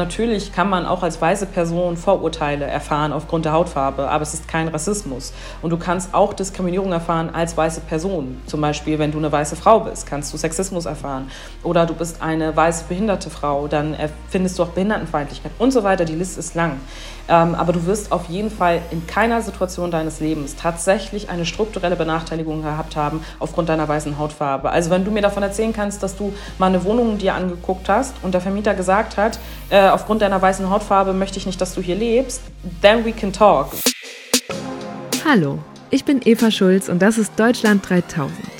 natürlich kann man auch als weiße Person Vorurteile erfahren aufgrund der Hautfarbe, aber es ist kein Rassismus. Und du kannst auch Diskriminierung erfahren als weiße Person. Zum Beispiel, wenn du eine weiße Frau bist, kannst du Sexismus erfahren. Oder du bist eine weiße behinderte Frau, dann findest du auch Behindertenfeindlichkeit und so weiter. Die Liste ist lang. Ähm, aber du wirst auf jeden Fall in keiner Situation deines Lebens tatsächlich eine strukturelle Benachteiligung gehabt haben aufgrund deiner weißen Hautfarbe. Also wenn du mir davon erzählen kannst, dass du mal eine Wohnung dir angeguckt hast und der Vermieter gesagt hat, äh, aufgrund deiner weißen Hautfarbe möchte ich nicht, dass du hier lebst, then we can talk. Hallo, ich bin Eva Schulz und das ist Deutschland 3000.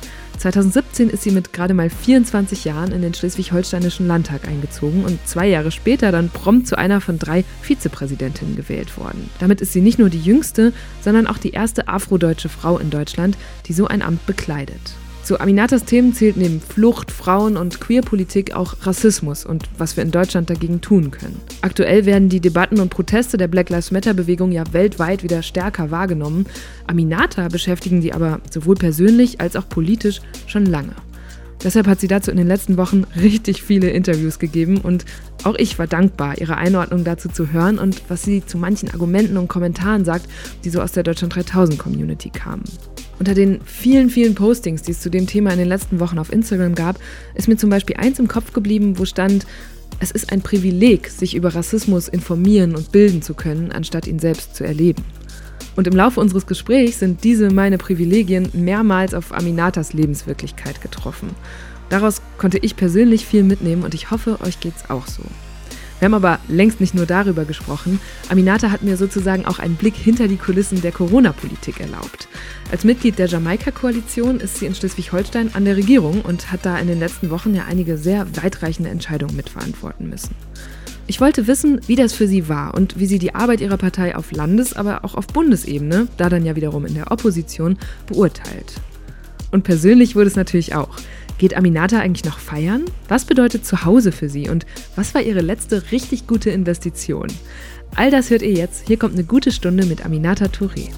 2017 ist sie mit gerade mal 24 Jahren in den schleswig-holsteinischen Landtag eingezogen und zwei Jahre später dann prompt zu einer von drei Vizepräsidentinnen gewählt worden. Damit ist sie nicht nur die jüngste, sondern auch die erste afrodeutsche Frau in Deutschland, die so ein Amt bekleidet. Zu Aminatas Themen zählt neben Flucht, Frauen und Queerpolitik auch Rassismus und was wir in Deutschland dagegen tun können. Aktuell werden die Debatten und Proteste der Black Lives Matter-Bewegung ja weltweit wieder stärker wahrgenommen. Aminata beschäftigen die aber sowohl persönlich als auch politisch schon lange. Deshalb hat sie dazu in den letzten Wochen richtig viele Interviews gegeben und auch ich war dankbar, ihre Einordnung dazu zu hören und was sie zu manchen Argumenten und Kommentaren sagt, die so aus der Deutschland 3000 Community kamen. Unter den vielen, vielen Postings, die es zu dem Thema in den letzten Wochen auf Instagram gab, ist mir zum Beispiel eins im Kopf geblieben, wo stand, es ist ein Privileg, sich über Rassismus informieren und bilden zu können, anstatt ihn selbst zu erleben. Und im Laufe unseres Gesprächs sind diese meine Privilegien mehrmals auf Aminatas Lebenswirklichkeit getroffen. Daraus konnte ich persönlich viel mitnehmen und ich hoffe, euch geht's auch so. Wir haben aber längst nicht nur darüber gesprochen. Aminata hat mir sozusagen auch einen Blick hinter die Kulissen der Corona-Politik erlaubt. Als Mitglied der Jamaika-Koalition ist sie in Schleswig-Holstein an der Regierung und hat da in den letzten Wochen ja einige sehr weitreichende Entscheidungen mitverantworten müssen. Ich wollte wissen, wie das für sie war und wie sie die Arbeit ihrer Partei auf Landes-, aber auch auf Bundesebene, da dann ja wiederum in der Opposition, beurteilt. Und persönlich wurde es natürlich auch. Geht Aminata eigentlich noch feiern? Was bedeutet Zuhause für sie und was war ihre letzte richtig gute Investition? All das hört ihr jetzt. Hier kommt eine gute Stunde mit Aminata Touré.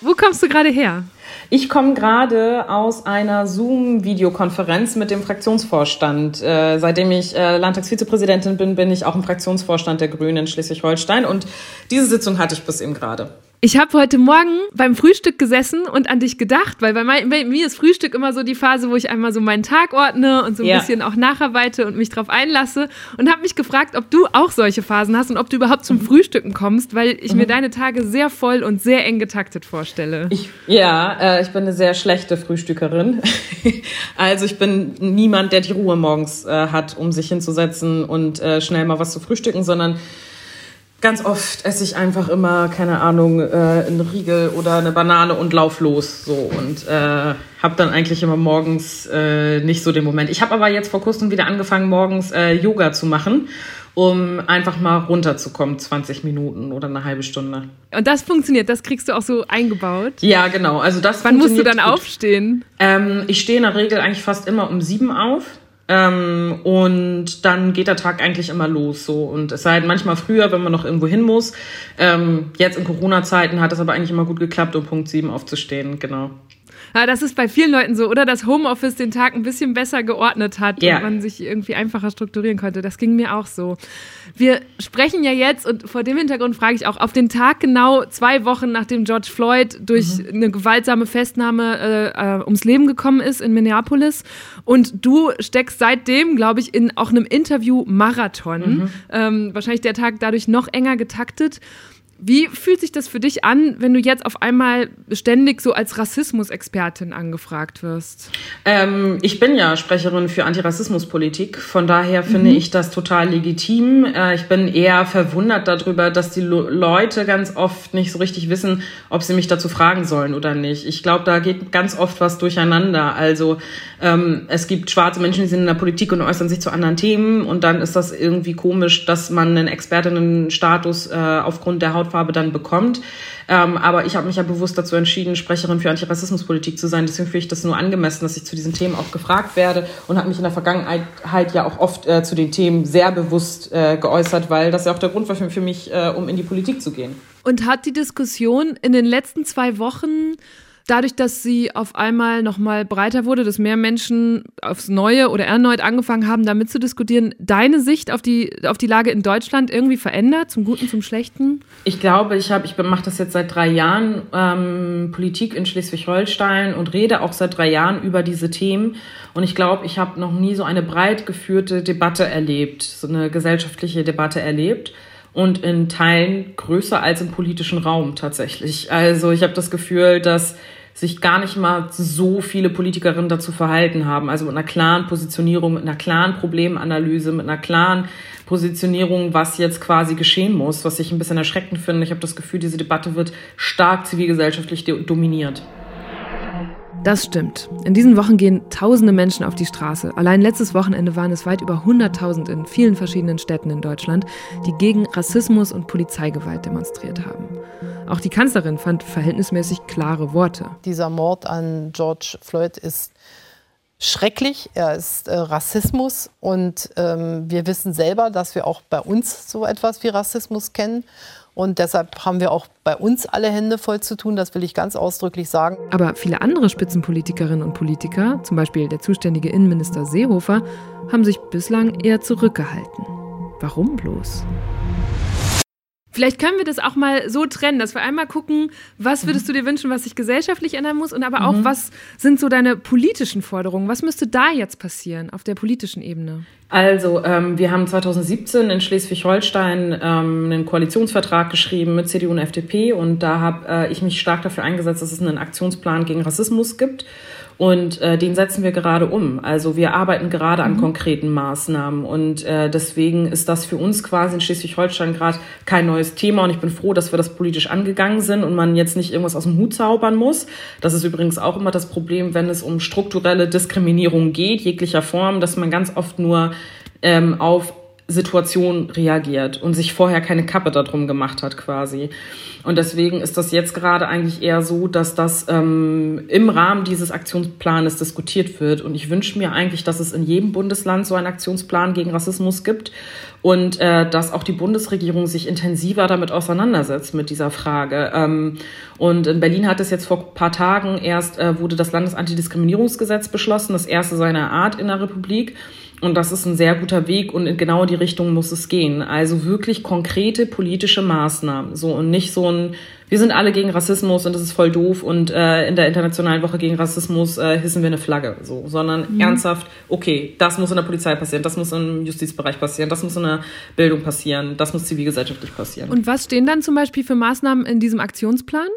Wo kommst du gerade her? Ich komme gerade aus einer Zoom-Videokonferenz mit dem Fraktionsvorstand. Äh, seitdem ich äh, Landtagsvizepräsidentin bin, bin ich auch im Fraktionsvorstand der Grünen in Schleswig-Holstein und diese Sitzung hatte ich bis eben gerade. Ich habe heute Morgen beim Frühstück gesessen und an dich gedacht, weil bei, mein, bei, mir ist Frühstück immer so die Phase, wo ich einmal so meinen Tag ordne und so ein ja. bisschen auch nacharbeite und mich drauf einlasse und habe mich gefragt, ob du auch solche Phasen hast und ob du überhaupt zum mhm. Frühstücken kommst, weil ich mhm. mir deine Tage sehr voll und sehr eng getaktet vorstelle. Ich, ja, äh, ich bin eine sehr schlechte Frühstückerin. also ich bin niemand, der die Ruhe morgens äh, hat, um sich hinzusetzen und äh, schnell mal was zu frühstücken, sondern Ganz oft esse ich einfach immer, keine Ahnung, äh, einen Riegel oder eine Banane und lauf los. So und äh, habe dann eigentlich immer morgens äh, nicht so den Moment. Ich habe aber jetzt vor kurzem wieder angefangen, morgens äh, Yoga zu machen, um einfach mal runterzukommen, 20 Minuten oder eine halbe Stunde. Und das funktioniert, das kriegst du auch so eingebaut? Ja, genau. Also das Wann musst du dann gut. aufstehen? Ähm, ich stehe in der Regel eigentlich fast immer um sieben auf. Ähm, und dann geht der Tag eigentlich immer los so. Und es sei halt manchmal früher, wenn man noch irgendwo hin muss. Ähm, jetzt in Corona-Zeiten hat es aber eigentlich immer gut geklappt, um Punkt 7 aufzustehen, genau. Ja, das ist bei vielen Leuten so, oder dass Homeoffice den Tag ein bisschen besser geordnet hat ja. und man sich irgendwie einfacher strukturieren konnte. Das ging mir auch so. Wir sprechen ja jetzt, und vor dem Hintergrund frage ich auch, auf den Tag genau zwei Wochen nachdem George Floyd durch mhm. eine gewaltsame Festnahme äh, äh, ums Leben gekommen ist in Minneapolis. Und du steckst seitdem, glaube ich, in auch einem Interview-Marathon. Mhm. Ähm, wahrscheinlich der Tag dadurch noch enger getaktet. Wie fühlt sich das für dich an, wenn du jetzt auf einmal ständig so als Rassismusexpertin angefragt wirst? Ähm, ich bin ja Sprecherin für Antirassismuspolitik, von daher finde mhm. ich das total legitim. Äh, ich bin eher verwundert darüber, dass die Leute ganz oft nicht so richtig wissen, ob sie mich dazu fragen sollen oder nicht. Ich glaube, da geht ganz oft was durcheinander. Also ähm, es gibt schwarze Menschen, die sind in der Politik und äußern sich zu anderen Themen und dann ist das irgendwie komisch, dass man einen Expertinnenstatus äh, aufgrund der Haut Hautfarbe dann bekommt. Ähm, aber ich habe mich ja bewusst dazu entschieden, Sprecherin für Antirassismuspolitik zu sein. Deswegen finde ich das nur angemessen, dass ich zu diesen Themen auch gefragt werde und habe mich in der Vergangenheit ja auch oft äh, zu den Themen sehr bewusst äh, geäußert, weil das ja auch der Grund war für, für mich, äh, um in die Politik zu gehen. Und hat die Diskussion in den letzten zwei Wochen dadurch, dass sie auf einmal noch mal breiter wurde, dass mehr Menschen aufs Neue oder erneut angefangen haben, damit zu diskutieren, deine Sicht auf die, auf die Lage in Deutschland irgendwie verändert, zum Guten, zum Schlechten? Ich glaube, ich, ich mache das jetzt seit drei Jahren, ähm, Politik in Schleswig-Holstein und rede auch seit drei Jahren über diese Themen. Und ich glaube, ich habe noch nie so eine breit geführte Debatte erlebt, so eine gesellschaftliche Debatte erlebt und in Teilen größer als im politischen Raum tatsächlich. Also ich habe das Gefühl, dass sich gar nicht mal so viele Politikerinnen dazu verhalten haben. Also mit einer klaren Positionierung, mit einer klaren Problemanalyse, mit einer klaren Positionierung, was jetzt quasi geschehen muss, was ich ein bisschen erschreckend finde. Ich habe das Gefühl, diese Debatte wird stark zivilgesellschaftlich dominiert. Das stimmt. In diesen Wochen gehen tausende Menschen auf die Straße. Allein letztes Wochenende waren es weit über 100.000 in vielen verschiedenen Städten in Deutschland, die gegen Rassismus und Polizeigewalt demonstriert haben. Auch die Kanzlerin fand verhältnismäßig klare Worte. Dieser Mord an George Floyd ist schrecklich. Er ist äh, Rassismus und ähm, wir wissen selber, dass wir auch bei uns so etwas wie Rassismus kennen. Und deshalb haben wir auch bei uns alle Hände voll zu tun, das will ich ganz ausdrücklich sagen. Aber viele andere Spitzenpolitikerinnen und Politiker, zum Beispiel der zuständige Innenminister Seehofer, haben sich bislang eher zurückgehalten. Warum bloß? Vielleicht können wir das auch mal so trennen, dass wir einmal gucken, was würdest du dir wünschen, was sich gesellschaftlich ändern muss und aber auch, mhm. was sind so deine politischen Forderungen? Was müsste da jetzt passieren auf der politischen Ebene? Also, ähm, wir haben 2017 in Schleswig-Holstein ähm, einen Koalitionsvertrag geschrieben mit CDU und FDP und da habe äh, ich mich stark dafür eingesetzt, dass es einen Aktionsplan gegen Rassismus gibt. Und äh, den setzen wir gerade um. Also wir arbeiten gerade an mhm. konkreten Maßnahmen. Und äh, deswegen ist das für uns quasi in Schleswig-Holstein gerade kein neues Thema. Und ich bin froh, dass wir das politisch angegangen sind und man jetzt nicht irgendwas aus dem Hut zaubern muss. Das ist übrigens auch immer das Problem, wenn es um strukturelle Diskriminierung geht, jeglicher Form, dass man ganz oft nur ähm, auf Situation reagiert und sich vorher keine Kappe darum gemacht hat quasi. Und deswegen ist das jetzt gerade eigentlich eher so, dass das ähm, im Rahmen dieses Aktionsplanes diskutiert wird. Und ich wünsche mir eigentlich, dass es in jedem Bundesland so einen Aktionsplan gegen Rassismus gibt und äh, dass auch die Bundesregierung sich intensiver damit auseinandersetzt mit dieser Frage. Ähm, und in Berlin hat es jetzt vor ein paar Tagen erst äh, wurde das Landesantidiskriminierungsgesetz beschlossen, das erste seiner Art in der Republik. Und das ist ein sehr guter Weg und in genau die Richtung muss es gehen. Also wirklich konkrete politische Maßnahmen. So und nicht so ein, wir sind alle gegen Rassismus und das ist voll doof und äh, in der Internationalen Woche gegen Rassismus äh, hissen wir eine Flagge. So, sondern mhm. ernsthaft, okay, das muss in der Polizei passieren, das muss im Justizbereich passieren, das muss in der Bildung passieren, das muss zivilgesellschaftlich passieren. Und was stehen dann zum Beispiel für Maßnahmen in diesem Aktionsplan?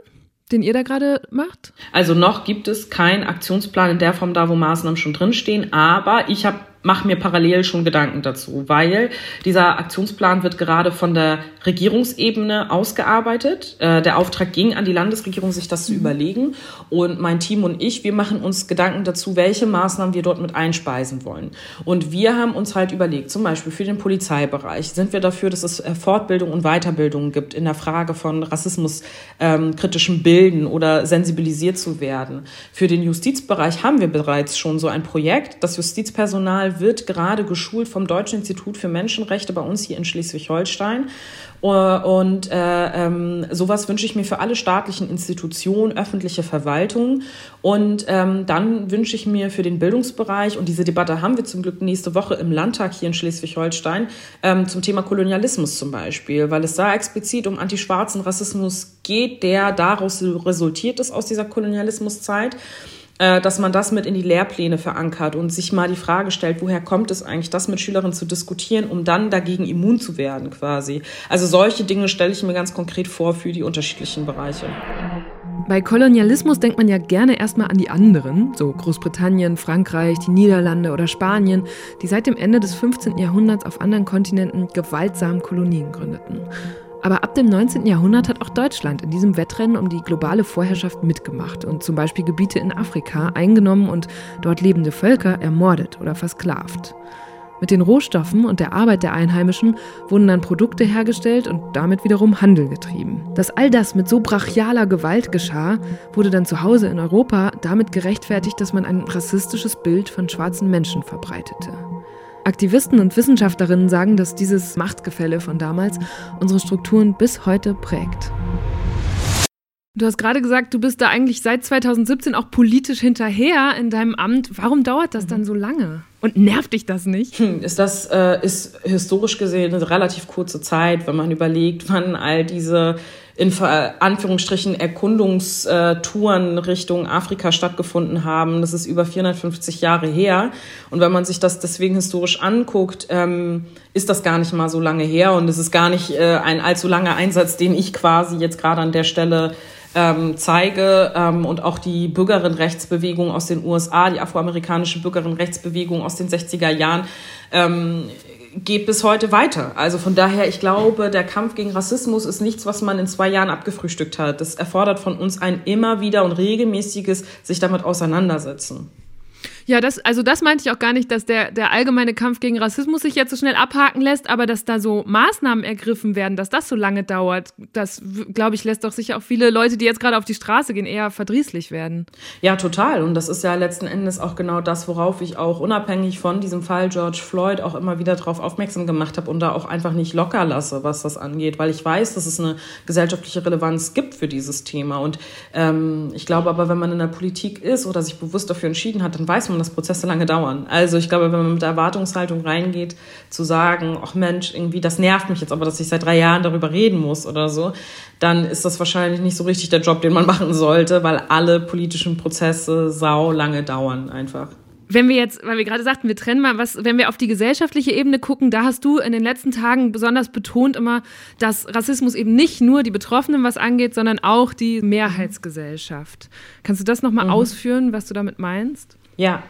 den ihr da gerade macht? Also noch gibt es keinen Aktionsplan in der Form da, wo Maßnahmen schon drinstehen, aber ich habe mache mir parallel schon Gedanken dazu, weil dieser Aktionsplan wird gerade von der Regierungsebene ausgearbeitet. Äh, der Auftrag ging an die Landesregierung, sich das zu mhm. überlegen. Und mein Team und ich, wir machen uns Gedanken dazu, welche Maßnahmen wir dort mit einspeisen wollen. Und wir haben uns halt überlegt, zum Beispiel für den Polizeibereich sind wir dafür, dass es äh, Fortbildung und Weiterbildung gibt in der Frage von rassismuskritischem ähm, Bilden oder sensibilisiert zu werden. Für den Justizbereich haben wir bereits schon so ein Projekt. Das Justizpersonal wird gerade geschult vom Deutschen Institut für Menschenrechte bei uns hier in Schleswig-Holstein. Äh, und äh, ähm, sowas wünsche ich mir für alle staatlichen Institutionen, öffentliche Verwaltung. Und ähm, dann wünsche ich mir für den Bildungsbereich, und diese Debatte haben wir zum Glück nächste Woche im Landtag hier in Schleswig-Holstein, ähm, zum Thema Kolonialismus zum Beispiel, weil es da explizit um antischwarzen Rassismus geht, der daraus resultiert ist aus dieser Kolonialismuszeit. Äh, dass man das mit in die Lehrpläne verankert und sich mal die Frage stellt, woher kommt es eigentlich, das mit Schülerinnen zu diskutieren, um dann dagegen immun zu werden quasi. Also solche Dinge stelle ich mir ganz konkret vor für die unterschiedlichen Bereiche. Bei Kolonialismus denkt man ja gerne erstmal an die anderen, so Großbritannien, Frankreich, die Niederlande oder Spanien, die seit dem Ende des 15. Jahrhunderts auf anderen Kontinenten gewaltsam Kolonien gründeten. Aber ab dem 19. Jahrhundert hat auch Deutschland in diesem Wettrennen um die globale Vorherrschaft mitgemacht und zum Beispiel Gebiete in Afrika eingenommen und dort lebende Völker ermordet oder versklavt. Mit den Rohstoffen und der Arbeit der Einheimischen wurden dann Produkte hergestellt und damit wiederum Handel getrieben. Dass all das mit so brachialer Gewalt geschah, wurde dann zu Hause in Europa damit gerechtfertigt, dass man ein rassistisches Bild von schwarzen Menschen verbreitete. Aktivisten und Wissenschaftlerinnen sagen, dass dieses Machtgefälle von damals unsere Strukturen bis heute prägt. Du hast gerade gesagt, du bist da eigentlich seit 2017 auch politisch hinterher in deinem Amt. Warum dauert das dann so lange? Und nervt dich das nicht? Hm, ist das äh, ist historisch gesehen eine relativ kurze Zeit, wenn man überlegt, wann all diese in Anführungsstrichen Erkundungstouren Richtung Afrika stattgefunden haben. Das ist über 450 Jahre her. Und wenn man sich das deswegen historisch anguckt, ähm, ist das gar nicht mal so lange her. Und es ist gar nicht äh, ein allzu langer Einsatz, den ich quasi jetzt gerade an der Stelle ähm, zeige ähm, und auch die Bürgerinnenrechtsbewegung aus den USA, die afroamerikanische Bürgerinnenrechtsbewegung aus den 60er Jahren, ähm, geht bis heute weiter. Also von daher, ich glaube, der Kampf gegen Rassismus ist nichts, was man in zwei Jahren abgefrühstückt hat. Das erfordert von uns ein immer wieder und regelmäßiges sich damit auseinandersetzen. Ja, das, also das meinte ich auch gar nicht, dass der, der allgemeine Kampf gegen Rassismus sich jetzt so schnell abhaken lässt, aber dass da so Maßnahmen ergriffen werden, dass das so lange dauert, das, glaube ich, lässt doch sicher auch viele Leute, die jetzt gerade auf die Straße gehen, eher verdrießlich werden. Ja, total. Und das ist ja letzten Endes auch genau das, worauf ich auch unabhängig von diesem Fall George Floyd auch immer wieder darauf aufmerksam gemacht habe und da auch einfach nicht locker lasse, was das angeht, weil ich weiß, dass es eine gesellschaftliche Relevanz gibt für dieses Thema. Und ähm, ich glaube aber, wenn man in der Politik ist oder sich bewusst dafür entschieden hat, dann weiß man, und dass Prozesse lange dauern. Also ich glaube, wenn man mit der Erwartungshaltung reingeht, zu sagen, ach Mensch, irgendwie, das nervt mich jetzt aber, dass ich seit drei Jahren darüber reden muss oder so, dann ist das wahrscheinlich nicht so richtig der Job, den man machen sollte, weil alle politischen Prozesse sau lange dauern einfach. Wenn wir jetzt, weil wir gerade sagten, wir trennen mal was, wenn wir auf die gesellschaftliche Ebene gucken, da hast du in den letzten Tagen besonders betont immer, dass Rassismus eben nicht nur die Betroffenen was angeht, sondern auch die Mehrheitsgesellschaft. Kannst du das nochmal mhm. ausführen, was du damit meinst? Ja.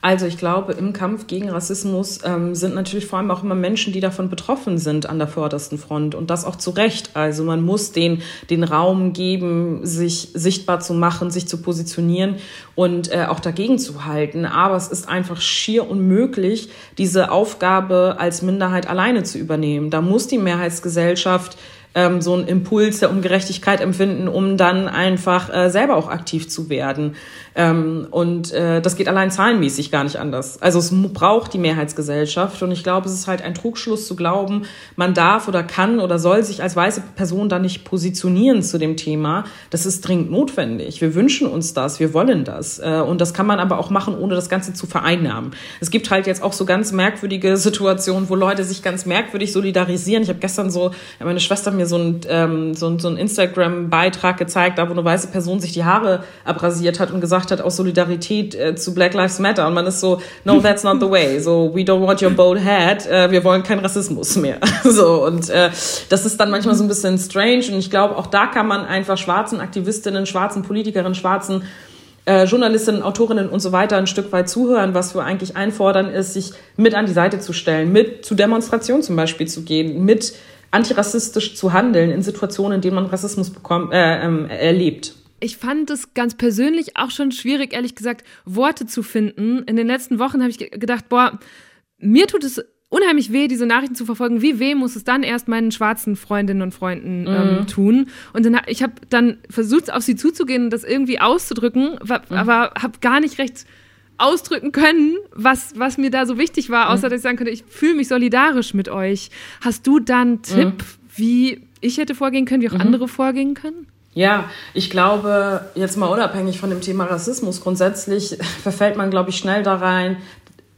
Also ich glaube, im Kampf gegen Rassismus ähm, sind natürlich vor allem auch immer Menschen, die davon betroffen sind an der vordersten Front und das auch zu Recht. Also man muss den, den Raum geben, sich sichtbar zu machen, sich zu positionieren und äh, auch dagegen zu halten. Aber es ist einfach schier unmöglich, diese Aufgabe als Minderheit alleine zu übernehmen. Da muss die Mehrheitsgesellschaft ähm, so einen Impuls der Ungerechtigkeit empfinden, um dann einfach äh, selber auch aktiv zu werden. Ähm, und äh, das geht allein zahlenmäßig gar nicht anders. Also es braucht die Mehrheitsgesellschaft und ich glaube, es ist halt ein Trugschluss zu glauben, man darf oder kann oder soll sich als weiße Person da nicht positionieren zu dem Thema. Das ist dringend notwendig. Wir wünschen uns das, wir wollen das. Äh, und das kann man aber auch machen, ohne das Ganze zu vereinnahmen. Es gibt halt jetzt auch so ganz merkwürdige Situationen, wo Leute sich ganz merkwürdig solidarisieren. Ich habe gestern so, meine Schwester mir so ein, ähm, so, so ein Instagram-Beitrag gezeigt, da wo eine weiße Person sich die Haare abrasiert hat und gesagt hat aus Solidarität äh, zu Black Lives Matter. Und man ist so, no, that's not the way. So, we don't want your bold head. Äh, wir wollen keinen Rassismus mehr. so, und äh, das ist dann manchmal so ein bisschen strange. Und ich glaube, auch da kann man einfach schwarzen Aktivistinnen, schwarzen Politikerinnen, schwarzen äh, Journalistinnen, Autorinnen und so weiter ein Stück weit zuhören. Was wir eigentlich einfordern, ist, sich mit an die Seite zu stellen, mit zu Demonstrationen zum Beispiel zu gehen, mit antirassistisch zu handeln in Situationen, in denen man Rassismus bekommt, äh, ähm, erlebt ich fand es ganz persönlich auch schon schwierig, ehrlich gesagt, Worte zu finden. In den letzten Wochen habe ich gedacht, boah, mir tut es unheimlich weh, diese Nachrichten zu verfolgen. Wie weh muss es dann erst meinen schwarzen Freundinnen und Freunden ähm, mhm. tun? Und dann, ich habe dann versucht, auf sie zuzugehen und das irgendwie auszudrücken, mhm. aber habe gar nicht recht ausdrücken können, was, was mir da so wichtig war, außer mhm. dass ich sagen könnte, ich fühle mich solidarisch mit euch. Hast du dann Tipp, mhm. wie ich hätte vorgehen können, wie auch mhm. andere vorgehen können? Ja, ich glaube, jetzt mal unabhängig von dem Thema Rassismus, grundsätzlich verfällt man, glaube ich, schnell da rein,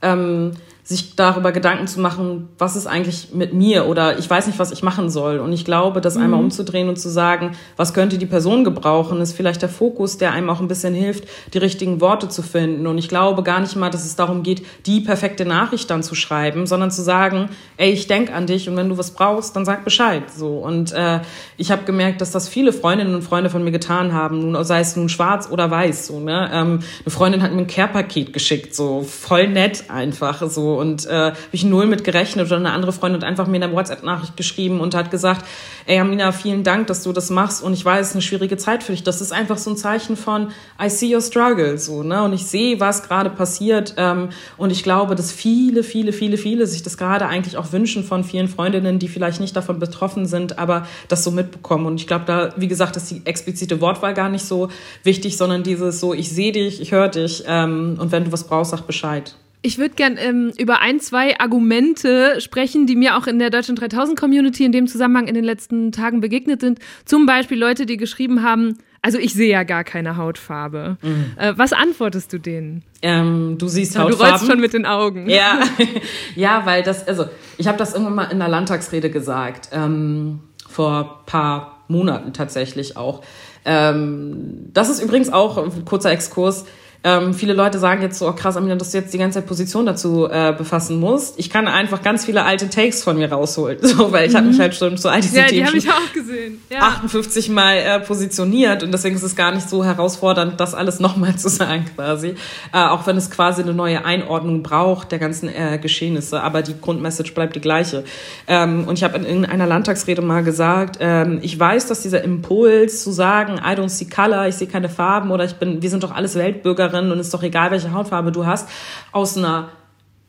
ähm, sich darüber Gedanken zu machen, was ist eigentlich mit mir oder ich weiß nicht, was ich machen soll. Und ich glaube, das mhm. einmal umzudrehen und zu sagen, was könnte die Person gebrauchen, ist vielleicht der Fokus, der einem auch ein bisschen hilft, die richtigen Worte zu finden. Und ich glaube gar nicht mal, dass es darum geht, die perfekte Nachricht dann zu schreiben, sondern zu sagen, ey, ich denk an dich und wenn du was brauchst, dann sag Bescheid. So und äh, ich habe gemerkt, dass das viele Freundinnen und Freunde von mir getan haben, nun sei es nun schwarz oder weiß. So ne, ähm, eine Freundin hat mir ein Care-Paket geschickt, so voll nett einfach so Und äh, habe ich null mit gerechnet oder eine andere Freundin hat einfach mir eine WhatsApp-Nachricht geschrieben und hat gesagt, ey Amina, vielen Dank, dass du das machst und ich weiß, es ist eine schwierige Zeit für dich. Das ist einfach so ein Zeichen von I see your struggle, so ne und ich sehe, was gerade passiert ähm, und ich glaube, dass viele, viele, viele, viele sich das gerade eigentlich auch wünschen von vielen Freundinnen, die vielleicht nicht davon betroffen sind, aber das so mitbekommen und ich glaube, da wie gesagt, ist die explizite Wortwahl gar nicht so wichtig, sondern dieses so, ich sehe dich, ich höre dich ähm, und wenn du was brauchst, sag Bescheid. Ich würde gern ähm, über ein, zwei Argumente sprechen, die mir auch in der Deutschen 3000 Community in dem Zusammenhang in den letzten Tagen begegnet sind. Zum Beispiel Leute, die geschrieben haben, also ich sehe ja gar keine Hautfarbe. Mhm. Äh, was antwortest du denen? Ähm, du siehst ja, Hautfarben. Du rollst schon mit den Augen. Ja, ja weil das, also ich habe das irgendwann mal in der Landtagsrede gesagt, ähm, vor paar Monaten tatsächlich auch. Ähm, das ist übrigens auch ein kurzer Exkurs. Ähm, viele Leute sagen jetzt so, oh krass, Amina, dass du jetzt die ganze Zeit Position dazu äh, befassen musst. Ich kann einfach ganz viele alte Takes von mir rausholen, so, weil ich mhm. habe mich halt schon zu all diesen ja, Themen die ich auch gesehen. Ja. 58 Mal äh, positioniert und deswegen ist es gar nicht so herausfordernd, das alles nochmal zu sagen quasi. Äh, auch wenn es quasi eine neue Einordnung braucht der ganzen äh, Geschehnisse, aber die Grundmessage bleibt die gleiche. Ähm, und ich habe in einer Landtagsrede mal gesagt, ähm, ich weiß, dass dieser Impuls zu sagen, I don't see color, ich sehe keine Farben oder ich bin, wir sind doch alles Weltbürger Bürgerin und ist doch egal, welche Hautfarbe du hast, aus einer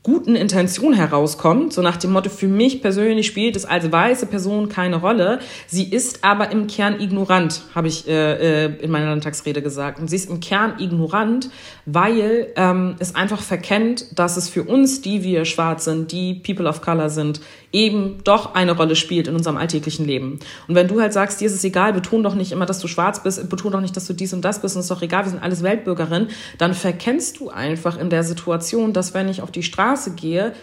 guten Intention herauskommt, so nach dem Motto, für mich persönlich spielt es als weiße Person keine Rolle. Sie ist aber im Kern ignorant, habe ich äh, äh, in meiner Landtagsrede gesagt. Und sie ist im Kern ignorant, weil ähm, es einfach verkennt, dass es für uns, die wir schwarz sind, die People of Color sind, eben doch eine Rolle spielt in unserem alltäglichen Leben. Und wenn du halt sagst, dir ist es egal, beton doch nicht immer, dass du schwarz bist, beton doch nicht, dass du dies und das bist, und es ist doch egal, wir sind alles Weltbürgerinnen, dann verkennst du einfach in der Situation, dass wenn ich auf die Straße gehe,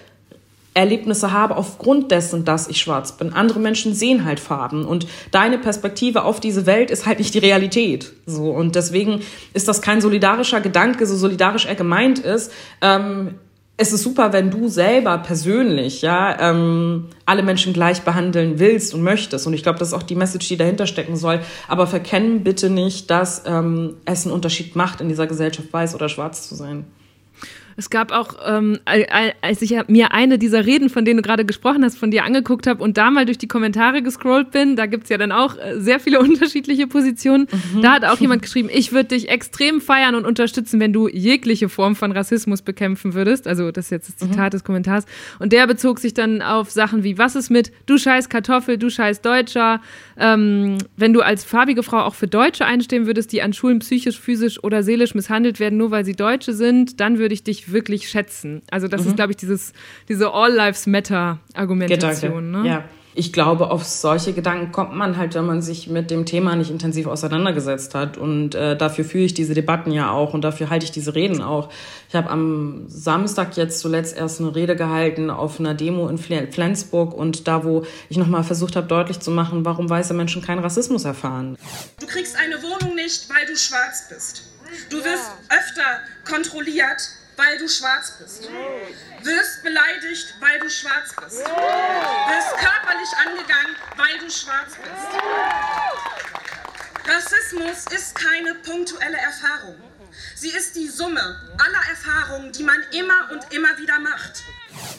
Erlebnisse habe aufgrund dessen, dass ich schwarz bin. Andere Menschen sehen halt Farben und deine Perspektive auf diese Welt ist halt nicht die Realität. So und deswegen ist das kein solidarischer Gedanke, so solidarisch er gemeint ist. Ähm, es ist super, wenn du selber persönlich ja ähm, alle Menschen gleich behandeln willst und möchtest. Und ich glaube, das ist auch die Message, die dahinter stecken soll. Aber verkennen bitte nicht, dass ähm, es einen Unterschied macht, in dieser Gesellschaft weiß oder schwarz zu sein. Es gab auch, ähm, als ich mir eine dieser Reden, von denen du gerade gesprochen hast, von dir angeguckt habe und da mal durch die Kommentare gescrollt bin, da gibt es ja dann auch äh, sehr viele unterschiedliche Positionen. Mhm. Da hat auch jemand geschrieben, ich würde dich extrem feiern und unterstützen, wenn du jegliche Form von Rassismus bekämpfen würdest. Also das ist jetzt das mhm. Zitat mhm. des Kommentars. Und der bezog sich dann auf Sachen wie, was ist mit du scheiß Kartoffel, du scheiß Deutscher. Ähm, wenn du als farbige Frau auch für Deutsche einstehen würdest, die an Schulen psychisch, physisch oder seelisch misshandelt werden, nur weil sie Deutsche sind, dann würde ich dich wirklich schätzen. Also das mhm. ist, glaube ich, dieses, diese All Lives Matter-Argumentation. Ne? Ja. Ich glaube, auf solche Gedanken kommt man halt, wenn man sich mit dem Thema nicht intensiv auseinandergesetzt hat. Und äh, dafür führe ich diese Debatten ja auch und dafür halte ich diese Reden auch. Ich habe am Samstag jetzt zuletzt erst eine Rede gehalten auf einer Demo in Flensburg und da, wo ich nochmal versucht habe, deutlich zu machen, warum weiße Menschen keinen Rassismus erfahren. Du kriegst eine Wohnung nicht, weil du schwarz bist. Du wirst öfter kontrolliert, weil du schwarz bist. Wirst beleidigt, weil du schwarz bist. Wirst körperlich angegangen, weil du schwarz bist. Rassismus ist keine punktuelle Erfahrung. Sie ist die Summe aller Erfahrungen, die man immer und immer wieder macht.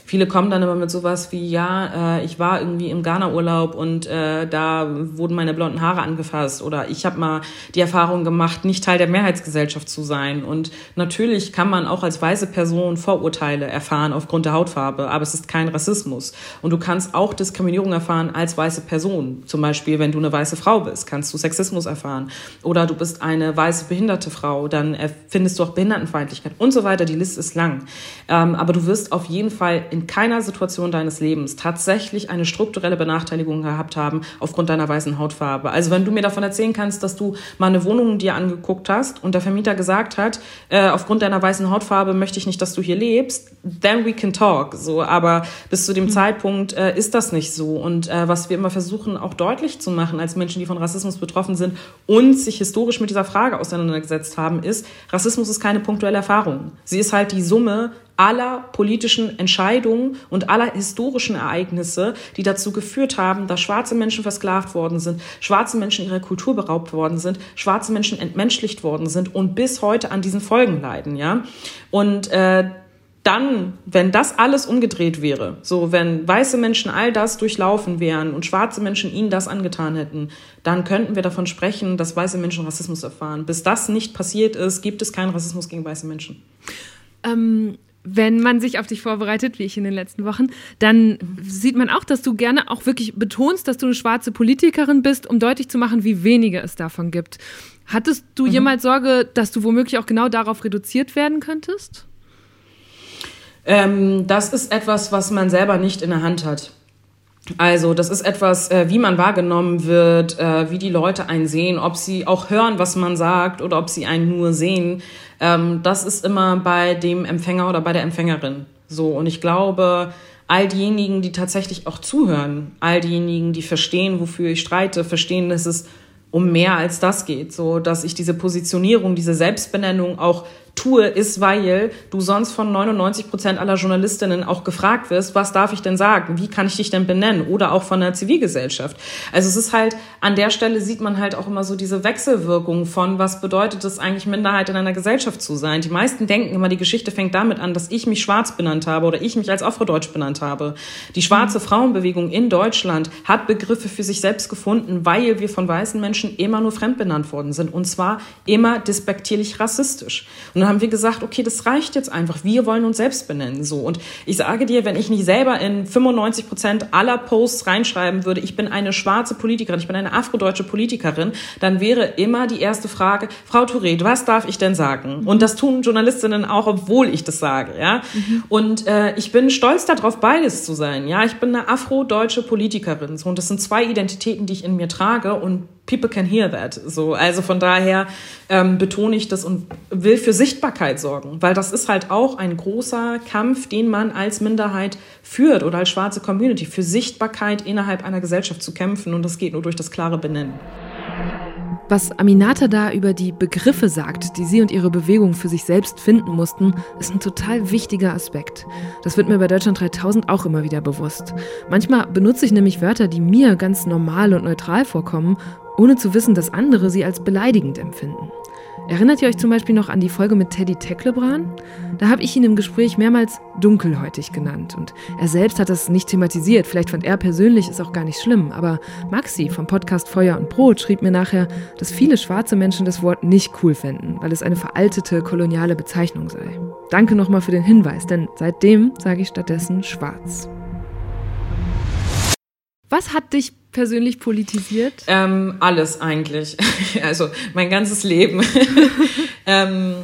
Viele kommen dann immer mit sowas wie, ja, äh, ich war irgendwie im Ghana-Urlaub und äh, da wurden meine blonden Haare angefasst oder ich habe mal die Erfahrung gemacht, nicht Teil der Mehrheitsgesellschaft zu sein. Und natürlich kann man auch als weiße Person Vorurteile erfahren aufgrund der Hautfarbe, aber es ist kein Rassismus. Und du kannst auch Diskriminierung erfahren als weiße Person. Zum Beispiel, wenn du eine weiße Frau bist, kannst du Sexismus erfahren. Oder du bist eine weiße behinderte Frau, dann findest du auch Behindertenfeindlichkeit und so weiter. Die Liste ist lang. Ähm, aber du wirst auf jeden Fall in keiner Situation deines Lebens tatsächlich eine strukturelle Benachteiligung gehabt haben aufgrund deiner weißen Hautfarbe. Also wenn du mir davon erzählen kannst, dass du mal eine Wohnung dir angeguckt hast und der Vermieter gesagt hat, äh, aufgrund deiner weißen Hautfarbe möchte ich nicht, dass du hier lebst, then we can talk. So, aber bis zu dem mhm. Zeitpunkt äh, ist das nicht so. Und äh, was wir immer versuchen auch deutlich zu machen als Menschen, die von Rassismus betroffen sind und sich historisch mit dieser Frage auseinandergesetzt haben, ist, Rassismus ist keine punktuelle Erfahrung. Sie ist halt die Summe aller politischen Entscheidungen und aller historischen Ereignisse, die dazu geführt haben, dass schwarze Menschen versklavt worden sind, schwarze Menschen ihrer Kultur beraubt worden sind, schwarze Menschen entmenschlicht worden sind und bis heute an diesen Folgen leiden, ja. Und äh, dann, wenn das alles umgedreht wäre, so wenn weiße Menschen all das durchlaufen wären und schwarze Menschen ihnen das angetan hätten, dann könnten wir davon sprechen, dass weiße Menschen Rassismus erfahren. Bis das nicht passiert ist, gibt es keinen Rassismus gegen weiße Menschen. Ähm, wenn man sich auf dich vorbereitet, wie ich in den letzten Wochen, dann sieht man auch, dass du gerne auch wirklich betonst, dass du eine schwarze Politikerin bist, um deutlich zu machen, wie wenige es davon gibt. Hattest du mhm. jemals Sorge, dass du womöglich auch genau darauf reduziert werden könntest? Ähm, das ist etwas, was man selber nicht in der Hand hat. Also das ist etwas, äh, wie man wahrgenommen wird, äh, wie die Leute einen sehen, ob sie auch hören, was man sagt oder ob sie einen nur sehen. Ähm, das ist immer bei dem Empfänger oder bei der Empfängerin so. Und ich glaube, all diejenigen, die tatsächlich auch zuhören, all diejenigen, die verstehen, wofür ich streite, verstehen, dass es um mehr als das geht, so dass ich diese Positionierung, diese Selbstbenennung auch tue, ist, weil du sonst von 99 Prozent aller Journalistinnen auch gefragt wirst, was darf ich denn sagen? Wie kann ich dich denn benennen? Oder auch von der Zivilgesellschaft. Also es ist halt, an der Stelle sieht man halt auch immer so diese Wechselwirkung von, was bedeutet es eigentlich, Minderheit in einer Gesellschaft zu sein. Die meisten denken immer, die Geschichte fängt damit an, dass ich mich schwarz benannt habe oder ich mich als Afrodeutsch benannt habe. Die schwarze Frauenbewegung in Deutschland hat Begriffe für sich selbst gefunden, weil wir von weißen Menschen immer nur fremd benannt worden sind. Und zwar immer despektierlich rassistisch. Und dann haben wir gesagt, okay, das reicht jetzt einfach. Wir wollen uns selbst benennen. So. Und ich sage dir, wenn ich nicht selber in 95 Prozent aller Posts reinschreiben würde, ich bin eine schwarze Politikerin, ich bin eine afrodeutsche Politikerin, dann wäre immer die erste Frage, Frau Touré, was darf ich denn sagen? Und das tun Journalistinnen auch, obwohl ich das sage. Ja? Mhm. Und äh, ich bin stolz darauf, beides zu sein. Ja, ich bin eine afrodeutsche Politikerin. So. Und das sind zwei Identitäten, die ich in mir trage. Und people can hear that. So, also von daher ähm, betone ich das und will für Sichtbarkeit sorgen, weil das ist halt auch ein großer Kampf, den man als Minderheit führt oder als schwarze Community, für Sichtbarkeit innerhalb einer Gesellschaft zu kämpfen und das geht nur durch das klare Benennen. Was Aminata da über die Begriffe sagt, die sie und ihre Bewegung für sich selbst finden mussten, ist ein total wichtiger Aspekt. Das wird mir bei Deutschland 3000 auch immer wieder bewusst. Manchmal benutze ich nämlich Wörter, die mir ganz normal und neutral vorkommen ohne zu wissen, dass andere sie als beleidigend empfinden. Erinnert ihr euch zum Beispiel noch an die Folge mit Teddy Tecklebran? Da habe ich ihn im Gespräch mehrmals dunkelhäutig genannt und er selbst hat das nicht thematisiert. Vielleicht fand er persönlich es auch gar nicht schlimm, aber Maxi vom Podcast Feuer und Brot schrieb mir nachher, dass viele schwarze Menschen das Wort nicht cool fänden, weil es eine veraltete koloniale Bezeichnung sei. Danke nochmal für den Hinweis, denn seitdem sage ich stattdessen schwarz. Was hat dich persönlich politisiert? Ähm, alles eigentlich. also mein ganzes Leben. ähm,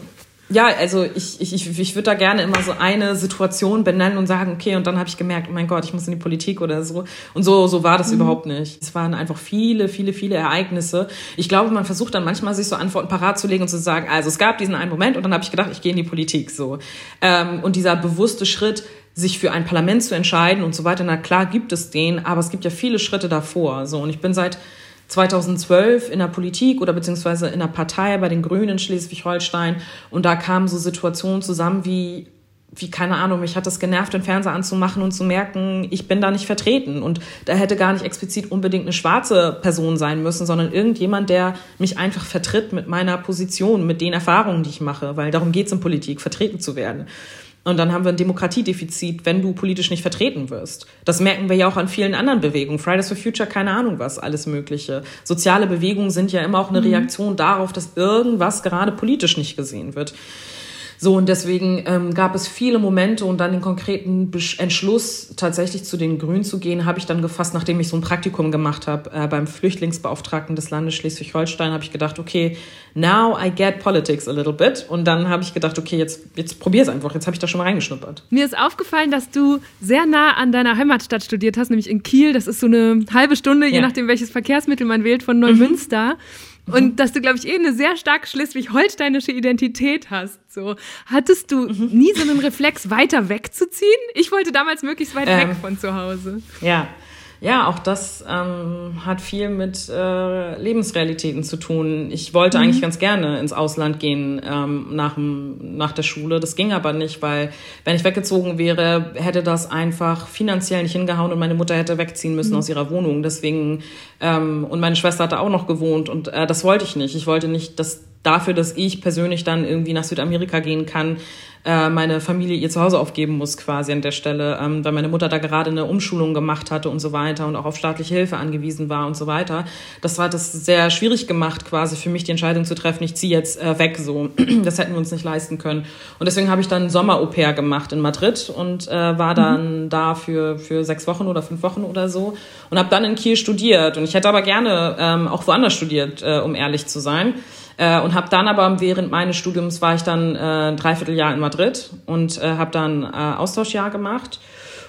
ja, also ich, ich, ich, würde da gerne immer so eine Situation benennen und sagen, okay, und dann habe ich gemerkt, oh mein Gott, ich muss in die Politik oder so. Und so, so war das mhm. überhaupt nicht. Es waren einfach viele, viele, viele Ereignisse. Ich glaube, man versucht dann manchmal, sich so Antworten parat zu legen und zu sagen, also es gab diesen einen Moment und dann habe ich gedacht, ich gehe in die Politik so. Ähm, und dieser bewusste Schritt, sich für ein Parlament zu entscheiden und so weiter. Na klar gibt es den, aber es gibt ja viele Schritte davor. So, und ich bin seit 2012 in der Politik oder beziehungsweise in der Partei bei den Grünen Schleswig-Holstein und da kamen so Situationen zusammen wie wie, keine Ahnung, mich hat das genervt, den Fernseher anzumachen und zu merken, ich bin da nicht vertreten. Und da hätte gar nicht explizit unbedingt eine schwarze Person sein müssen, sondern irgendjemand, der mich einfach vertritt mit meiner Position, mit den Erfahrungen, die ich mache. Weil darum geht es in Politik, vertreten zu werden. Und dann haben wir ein Demokratiedefizit, wenn du politisch nicht vertreten wirst. Das merken wir ja auch an vielen anderen Bewegungen. Fridays for Future, keine Ahnung was, alles Mögliche. Soziale Bewegungen sind ja immer auch eine mhm. Reaktion darauf, dass irgendwas gerade politisch nicht gesehen wird. So, und deswegen ähm, gab es viele Momente und dann den konkreten Entschluss, tatsächlich zu den Grünen zu gehen, habe ich dann gefasst, nachdem ich so ein Praktikum gemacht habe äh, beim Flüchtlingsbeauftragten des Landes Schleswig-Holstein, habe ich gedacht, okay, now I get politics a little bit. Und dann habe ich gedacht, okay, jetzt, jetzt probier es einfach, jetzt habe ich da schon mal reingeschnuppert. Mir ist aufgefallen, dass du sehr nah an deiner Heimatstadt studiert hast, nämlich in Kiel. Das ist so eine halbe Stunde, je ja. nachdem, welches Verkehrsmittel man wählt, von Neumünster. Mhm. Und mhm. dass du, glaube ich, eh eine sehr stark schleswig-holsteinische Identität hast. So. Hattest du mhm. nie so einen Reflex, weiter wegzuziehen? Ich wollte damals möglichst weit ähm, weg von zu Hause. Ja, ja, auch das ähm, hat viel mit äh, Lebensrealitäten zu tun. Ich wollte mhm. eigentlich ganz gerne ins Ausland gehen ähm, nach, nach der Schule. Das ging aber nicht, weil wenn ich weggezogen wäre, hätte das einfach finanziell nicht hingehauen und meine Mutter hätte wegziehen müssen mhm. aus ihrer Wohnung. Deswegen ähm, und meine Schwester hatte auch noch gewohnt und äh, das wollte ich nicht. Ich wollte nicht, dass dafür, dass ich persönlich dann irgendwie nach Südamerika gehen kann, äh, meine Familie ihr Zuhause aufgeben muss quasi an der Stelle, ähm, weil meine Mutter da gerade eine Umschulung gemacht hatte und so weiter und auch auf staatliche Hilfe angewiesen war und so weiter. Das hat es sehr schwierig gemacht, quasi für mich die Entscheidung zu treffen, ich ziehe jetzt äh, weg so. Das hätten wir uns nicht leisten können. Und deswegen habe ich dann Sommer-Au-pair gemacht in Madrid und äh, war dann mhm. da für, für sechs Wochen oder fünf Wochen oder so und habe dann in Kiel studiert. Und ich hätte aber gerne ähm, auch woanders studiert, äh, um ehrlich zu sein. Äh, und habe dann aber während meines Studiums war ich dann äh, ein Dreivierteljahr in Madrid und äh, habe dann äh, Austauschjahr gemacht.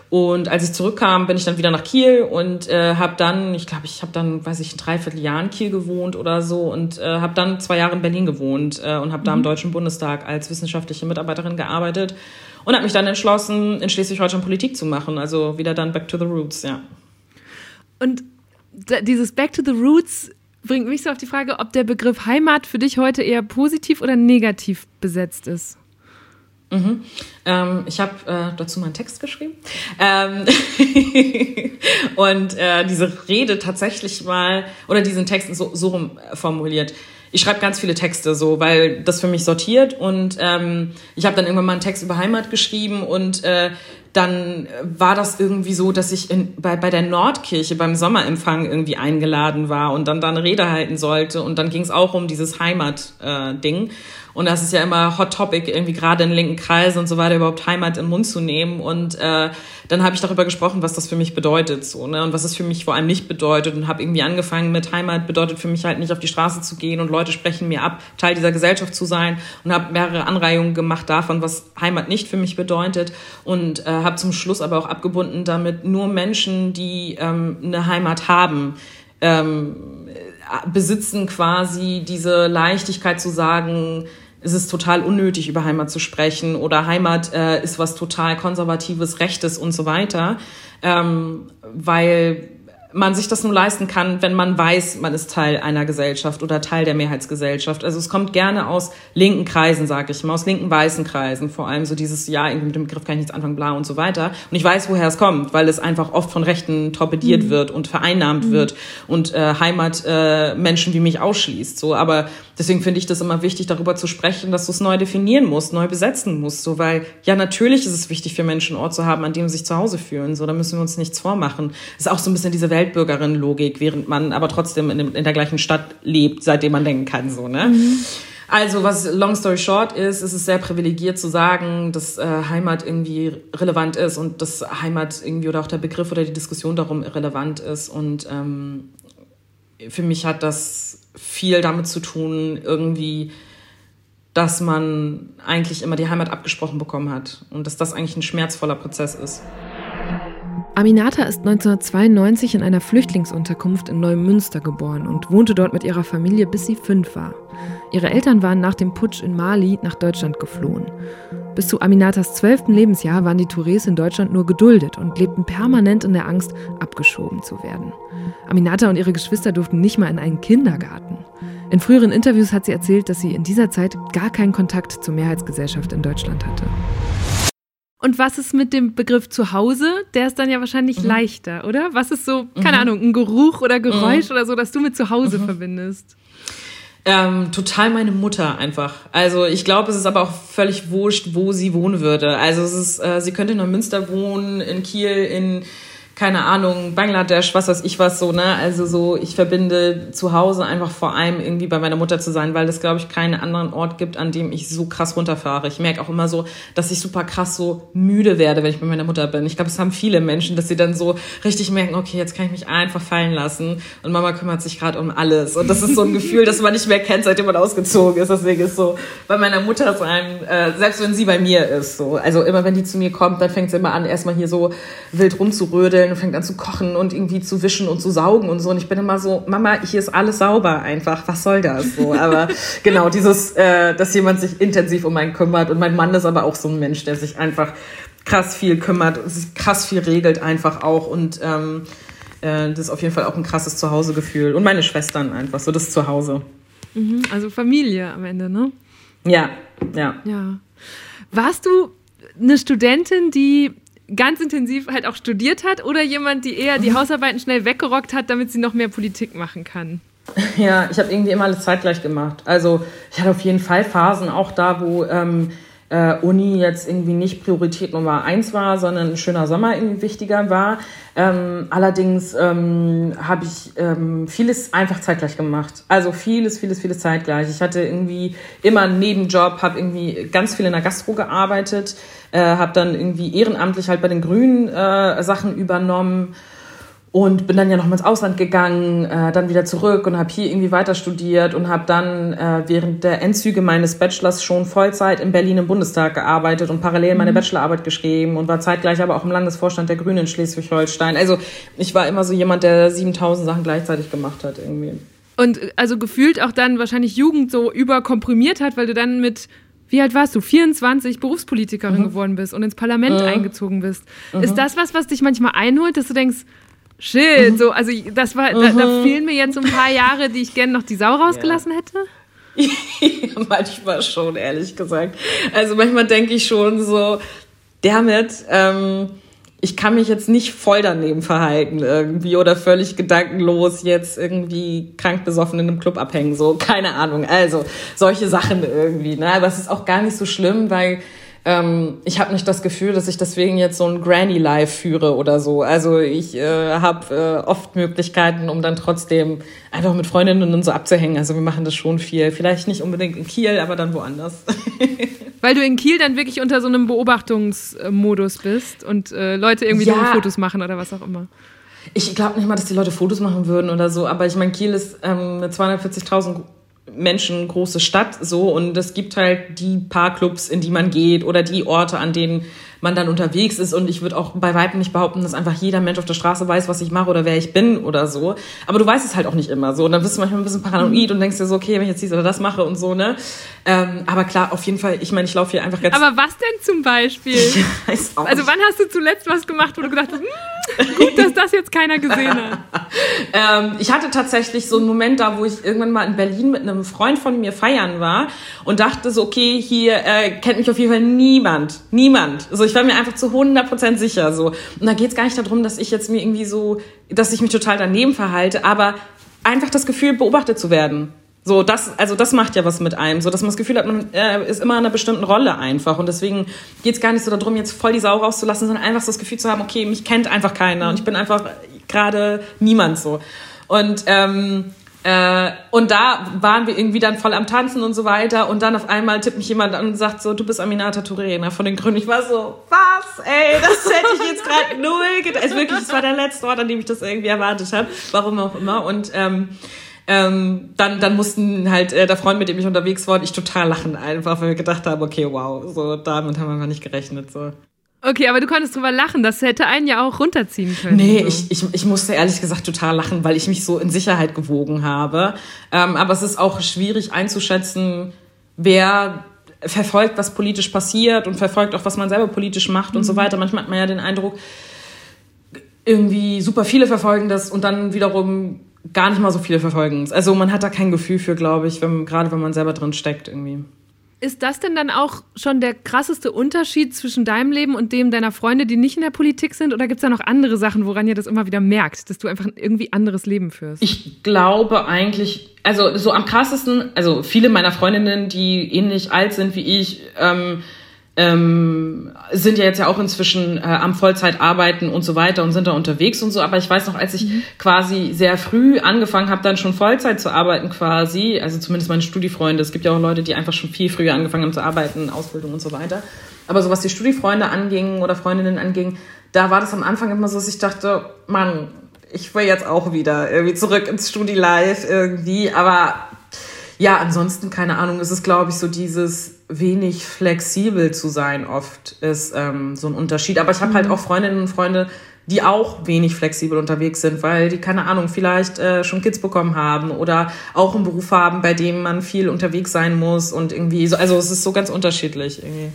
Und als ich zurückkam, bin ich dann wieder nach Kiel und äh, habe dann, ich glaube, ich habe dann, weiß ich, ein Dreivierteljahr in Kiel gewohnt oder so und äh, habe dann zwei Jahre in Berlin gewohnt äh, und habe da im mhm. Deutschen Bundestag als wissenschaftliche Mitarbeiterin gearbeitet und habe mich dann entschlossen, in Schleswig-Holstein Politik zu machen. Also wieder dann Back to the Roots, ja. Und dieses Back to the Roots bringt mich so auf die Frage, ob der Begriff Heimat für dich heute eher positiv oder negativ besetzt ist. Mhm. Ähm, ich habe äh, dazu mal einen Text geschrieben ähm und äh, diese Rede tatsächlich mal oder diesen Text so, so rum formuliert. Ich schreibe ganz viele Texte so, weil das für mich sortiert und ähm, ich habe dann irgendwann mal einen Text über Heimat geschrieben und äh, dann war das irgendwie so, dass ich in, bei, bei der Nordkirche beim Sommerempfang irgendwie eingeladen war und dann da eine Rede halten sollte. Und dann ging es auch um dieses Heimat-Ding. Äh, und das ist ja immer Hot Topic, irgendwie gerade in linken Kreisen und so weiter, überhaupt Heimat in den Mund zu nehmen. Und äh, dann habe ich darüber gesprochen, was das für mich bedeutet so, ne? und was es für mich vor allem nicht bedeutet. Und habe irgendwie angefangen mit Heimat bedeutet für mich halt nicht auf die Straße zu gehen und Leute sprechen mir ab, Teil dieser Gesellschaft zu sein. Und habe mehrere Anreihungen gemacht davon, was Heimat nicht für mich bedeutet. Und äh, habe zum Schluss aber auch abgebunden damit, nur Menschen, die ähm, eine Heimat haben, ähm, besitzen quasi diese Leichtigkeit zu sagen, es ist total unnötig, über Heimat zu sprechen oder Heimat äh, ist was total konservatives, rechtes und so weiter, ähm, weil man sich das nur leisten kann, wenn man weiß, man ist Teil einer Gesellschaft oder Teil der Mehrheitsgesellschaft. Also es kommt gerne aus linken Kreisen, sage ich mal, aus linken weißen Kreisen, vor allem so dieses ja irgendwie mit dem Begriff kann ich nichts anfangen, bla und so weiter. Und ich weiß, woher es kommt, weil es einfach oft von Rechten torpediert mhm. wird und vereinnahmt mhm. wird und äh, Heimat äh, Menschen wie mich ausschließt. So, aber deswegen finde ich das immer wichtig, darüber zu sprechen, dass du es neu definieren musst, neu besetzen musst. So, weil ja natürlich ist es wichtig für Menschen einen Ort zu haben, an dem sie sich zu Hause fühlen. So, da müssen wir uns nichts vormachen. Das ist auch so ein bisschen diese Welt Weltbürgerin-Logik, während man aber trotzdem in, in, der gleichen Stadt lebt, seitdem man denken kann. So, ne? Mhm. Also, was long story short ist, ist es sehr privilegiert zu sagen, dass äh, Heimat irgendwie relevant ist und dass Heimat irgendwie oder auch der Begriff oder die Diskussion darum relevant ist. Und ähm, für mich hat das viel damit zu tun, irgendwie, dass man eigentlich immer die Heimat abgesprochen bekommen hat und dass das eigentlich ein schmerzvoller Prozess ist. Aminata ist 1992 in einer Flüchtlingsunterkunft in Neumünster geboren und wohnte dort mit ihrer Familie, bis sie fünf war. Ihre Eltern waren nach dem Putsch in Mali nach Deutschland geflohen. Bis zu Aminatas zwölften Lebensjahr waren die Tourés in Deutschland nur geduldet und lebten permanent in der Angst, abgeschoben zu werden. Aminata und ihre Geschwister durften nicht mal in einen Kindergarten. In früheren Interviews hat sie erzählt, dass sie in dieser Zeit gar keinen Kontakt zur Mehrheitsgesellschaft in Deutschland hatte. Und was ist mit dem Begriff Zuhause? Der ist dann ja wahrscheinlich mhm. leichter, oder? Was ist so, keine mhm. Ahnung, ein Geruch oder Geräusch mhm. oder so, das du mit Zuhause mhm. verbindest? Ähm, total meine Mutter einfach. Also ich glaube, es ist aber auch völlig wurscht, wo sie wohnen würde. Also es ist, äh, sie könnte in Neumünster wohnen, in Kiel, in keine Ahnung, Bangladesch, was weiß ich was so, ne? Also so, ich verbinde zu Hause einfach vor allem irgendwie bei meiner Mutter zu sein, weil es, glaube ich, keinen anderen Ort gibt, an dem ich so krass runterfahre. Ich merke auch immer so, dass ich super krass so müde werde, wenn ich bei meiner Mutter bin. Ich glaube, es haben viele Menschen, dass sie dann so richtig merken, okay, jetzt kann ich mich einfach fallen lassen und Mama kümmert sich gerade um alles. Und das ist so ein Gefühl, das man nicht mehr kennt, seitdem man ausgezogen ist. Deswegen ist so bei meiner Mutter sein, äh, selbst wenn sie bei mir ist, so. Also immer wenn die zu mir kommt, dann fängt sie immer an, erstmal hier so wild rumzurödeln und fängt an zu kochen und irgendwie zu wischen und zu saugen und so. Und ich bin immer so, Mama, hier ist alles sauber einfach. Was soll das so? Aber genau, dieses, äh, dass jemand sich intensiv um einen kümmert. Und mein Mann ist aber auch so ein Mensch, der sich einfach krass viel kümmert, sich krass viel regelt einfach auch. Und ähm, äh, das ist auf jeden Fall auch ein krasses Zuhausegefühl. Und meine Schwestern einfach, so das Zuhause. Mhm, also Familie am Ende, ne? Ja, ja. Ja. Warst du eine Studentin, die ganz intensiv halt auch studiert hat oder jemand, die eher die Hausarbeiten schnell weggerockt hat, damit sie noch mehr Politik machen kann? Ja, ich habe irgendwie immer alles zeitgleich gemacht. Also ich hatte auf jeden Fall Phasen auch da, wo ähm, äh, Uni jetzt irgendwie nicht Priorität Nummer eins war, sondern ein schöner Sommer irgendwie wichtiger war. Ähm, allerdings ähm, habe ich ähm, vieles einfach zeitgleich gemacht. Also vieles, vieles, vieles zeitgleich. Ich hatte irgendwie immer einen Nebenjob, habe irgendwie ganz viel in der Gastro gearbeitet, äh, habe dann irgendwie ehrenamtlich halt bei den Grünen äh, Sachen übernommen und bin dann ja noch mal ins Ausland gegangen, äh, dann wieder zurück und habe hier irgendwie weiter studiert und habe dann äh, während der Endzüge meines Bachelors schon Vollzeit in Berlin im Bundestag gearbeitet und parallel meine mhm. Bachelorarbeit geschrieben und war zeitgleich aber auch im Landesvorstand der Grünen in Schleswig-Holstein. Also ich war immer so jemand, der 7000 Sachen gleichzeitig gemacht hat irgendwie. Und also gefühlt auch dann wahrscheinlich Jugend so überkomprimiert hat, weil du dann mit wie alt warst du? 24 Berufspolitikerin mhm. geworden bist und ins Parlament mhm. eingezogen bist. Mhm. Ist das was, was dich manchmal einholt, dass du denkst, Shit, so, also das war, da, da, mhm. fehlen mir jetzt so ein paar Jahre, die ich gerne noch die Sau rausgelassen ja. hätte. manchmal schon, ehrlich gesagt. Also manchmal denke ich schon so, damit, ähm, ich kann mich jetzt nicht voll daneben verhalten irgendwie oder völlig gedankenlos jetzt irgendwie krank besoffen in einem Club abhängen, so, keine Ahnung. Also solche Sachen irgendwie, ne? Aber es ist auch gar nicht so schlimm, weil ähm, ich habe nicht das Gefühl, dass ich deswegen jetzt so ein Granny Life führe oder so. Also ich äh, habe äh, oft Möglichkeiten, um dann trotzdem einfach mit Freundinnen und so abzuhängen. Also wir machen das schon viel. Vielleicht nicht unbedingt in Kiel, aber dann woanders. Weil du in Kiel dann wirklich unter so einem Beobachtungsmodus bist und äh, Leute irgendwie ja. Fotos machen oder was auch immer. Ich glaube nicht mal, dass die Leute Fotos machen würden oder so, aber ich meine, Kiel ist ähm, eine 240.000 Menschen große Stadt so. Und es gibt halt die paar Clubs, in die man geht oder die Orte, an denen man dann unterwegs ist. Und ich würde auch bei weitem nicht behaupten, dass einfach jeder Mensch auf der Straße weiß, was ich mache oder wer ich bin oder so. Aber du weißt es halt auch nicht immer so. Und dann bist du manchmal ein bisschen paranoid und denkst dir so, okay, wenn ich jetzt dies oder das mache und so, ne? Ähm, aber klar, auf jeden Fall, ich meine, ich laufe hier einfach ganz. Aber was denn zum Beispiel? Ich weiß auch also wann hast du zuletzt was gemacht, wo du gedacht hast, hm, gut, dass das jetzt keiner gesehen hat? ähm, ich hatte tatsächlich so einen Moment da, wo ich irgendwann mal in Berlin mit einem Freund von mir feiern war und dachte so, okay, hier äh, kennt mich auf jeden Fall niemand. Niemand. Also ich war mir einfach zu 100% sicher. So. Und da geht es gar nicht darum, dass ich jetzt mir irgendwie so, dass ich mich total daneben verhalte, aber einfach das Gefühl, beobachtet zu werden. So, das, also das macht ja was mit einem, so dass man das Gefühl hat, man äh, ist immer in einer bestimmten Rolle einfach. Und deswegen geht es gar nicht so darum, jetzt voll die Sau rauszulassen, sondern einfach so das Gefühl zu haben, okay, mich kennt einfach keiner und ich bin einfach gerade niemand so. Und ähm, äh, und da waren wir irgendwie dann voll am Tanzen und so weiter. Und dann auf einmal tippt mich jemand an und sagt so, du bist Aminata Touré ne, von den Grünen. Ich war so, was? Ey, das hätte ich jetzt gerade null gedacht. Also wirklich, das war der letzte Ort, an dem ich das irgendwie erwartet habe. Warum auch immer. Und ähm, ähm, dann, dann mussten halt äh, der Freund, mit dem ich unterwegs war, und ich total lachen einfach, weil wir gedacht haben, okay, wow, so damit haben wir einfach nicht gerechnet. So. Okay, aber du konntest drüber lachen. Das hätte einen ja auch runterziehen können. Nee, so. ich, ich, ich musste ehrlich gesagt total lachen, weil ich mich so in Sicherheit gewogen habe. Ähm, aber es ist auch schwierig einzuschätzen, wer verfolgt, was politisch passiert und verfolgt auch, was man selber politisch macht mhm. und so mhm. weiter. Manchmal hat man ja den Eindruck, irgendwie super viele verfolgen das und dann wiederum gar nicht mal so viele verfolgen es. Also man hat da kein Gefühl für, glaube ich, wenn, gerade wenn man selber drin steckt irgendwie. Ist das denn dann auch schon der krasseste Unterschied zwischen deinem Leben und dem deiner Freunde, die nicht in der Politik sind? Oder gibt es da noch andere Sachen, woran ihr das immer wieder merkt, dass du einfach ein irgendwie anderes Leben führst? Ich glaube eigentlich, also so am krassesten, also viele meiner Freundinnen, die ähnlich alt sind wie ich, ähm, ähm, sind ja jetzt ja auch inzwischen äh, am Vollzeit arbeiten und so weiter und sind da unterwegs und so. Aber ich weiß noch, als ich mhm. quasi sehr früh angefangen habe, dann schon Vollzeit zu arbeiten quasi, also zumindest meine Studiefreunde, es gibt ja auch Leute, die einfach schon viel früher angefangen haben zu arbeiten, Ausbildung und so weiter. Aber so was die Studiefreunde anging oder Freundinnen anging, da war das am Anfang immer so, dass ich dachte, Mann, ich will jetzt auch wieder irgendwie zurück ins Studi-Life irgendwie. Aber ja, ansonsten, keine Ahnung, ist es, glaube ich, so dieses wenig flexibel zu sein oft ist ähm, so ein Unterschied. Aber ich habe halt mhm. auch Freundinnen und Freunde, die auch wenig flexibel unterwegs sind, weil die, keine Ahnung, vielleicht äh, schon Kids bekommen haben oder auch einen Beruf haben, bei dem man viel unterwegs sein muss und irgendwie so, also es ist so ganz unterschiedlich irgendwie.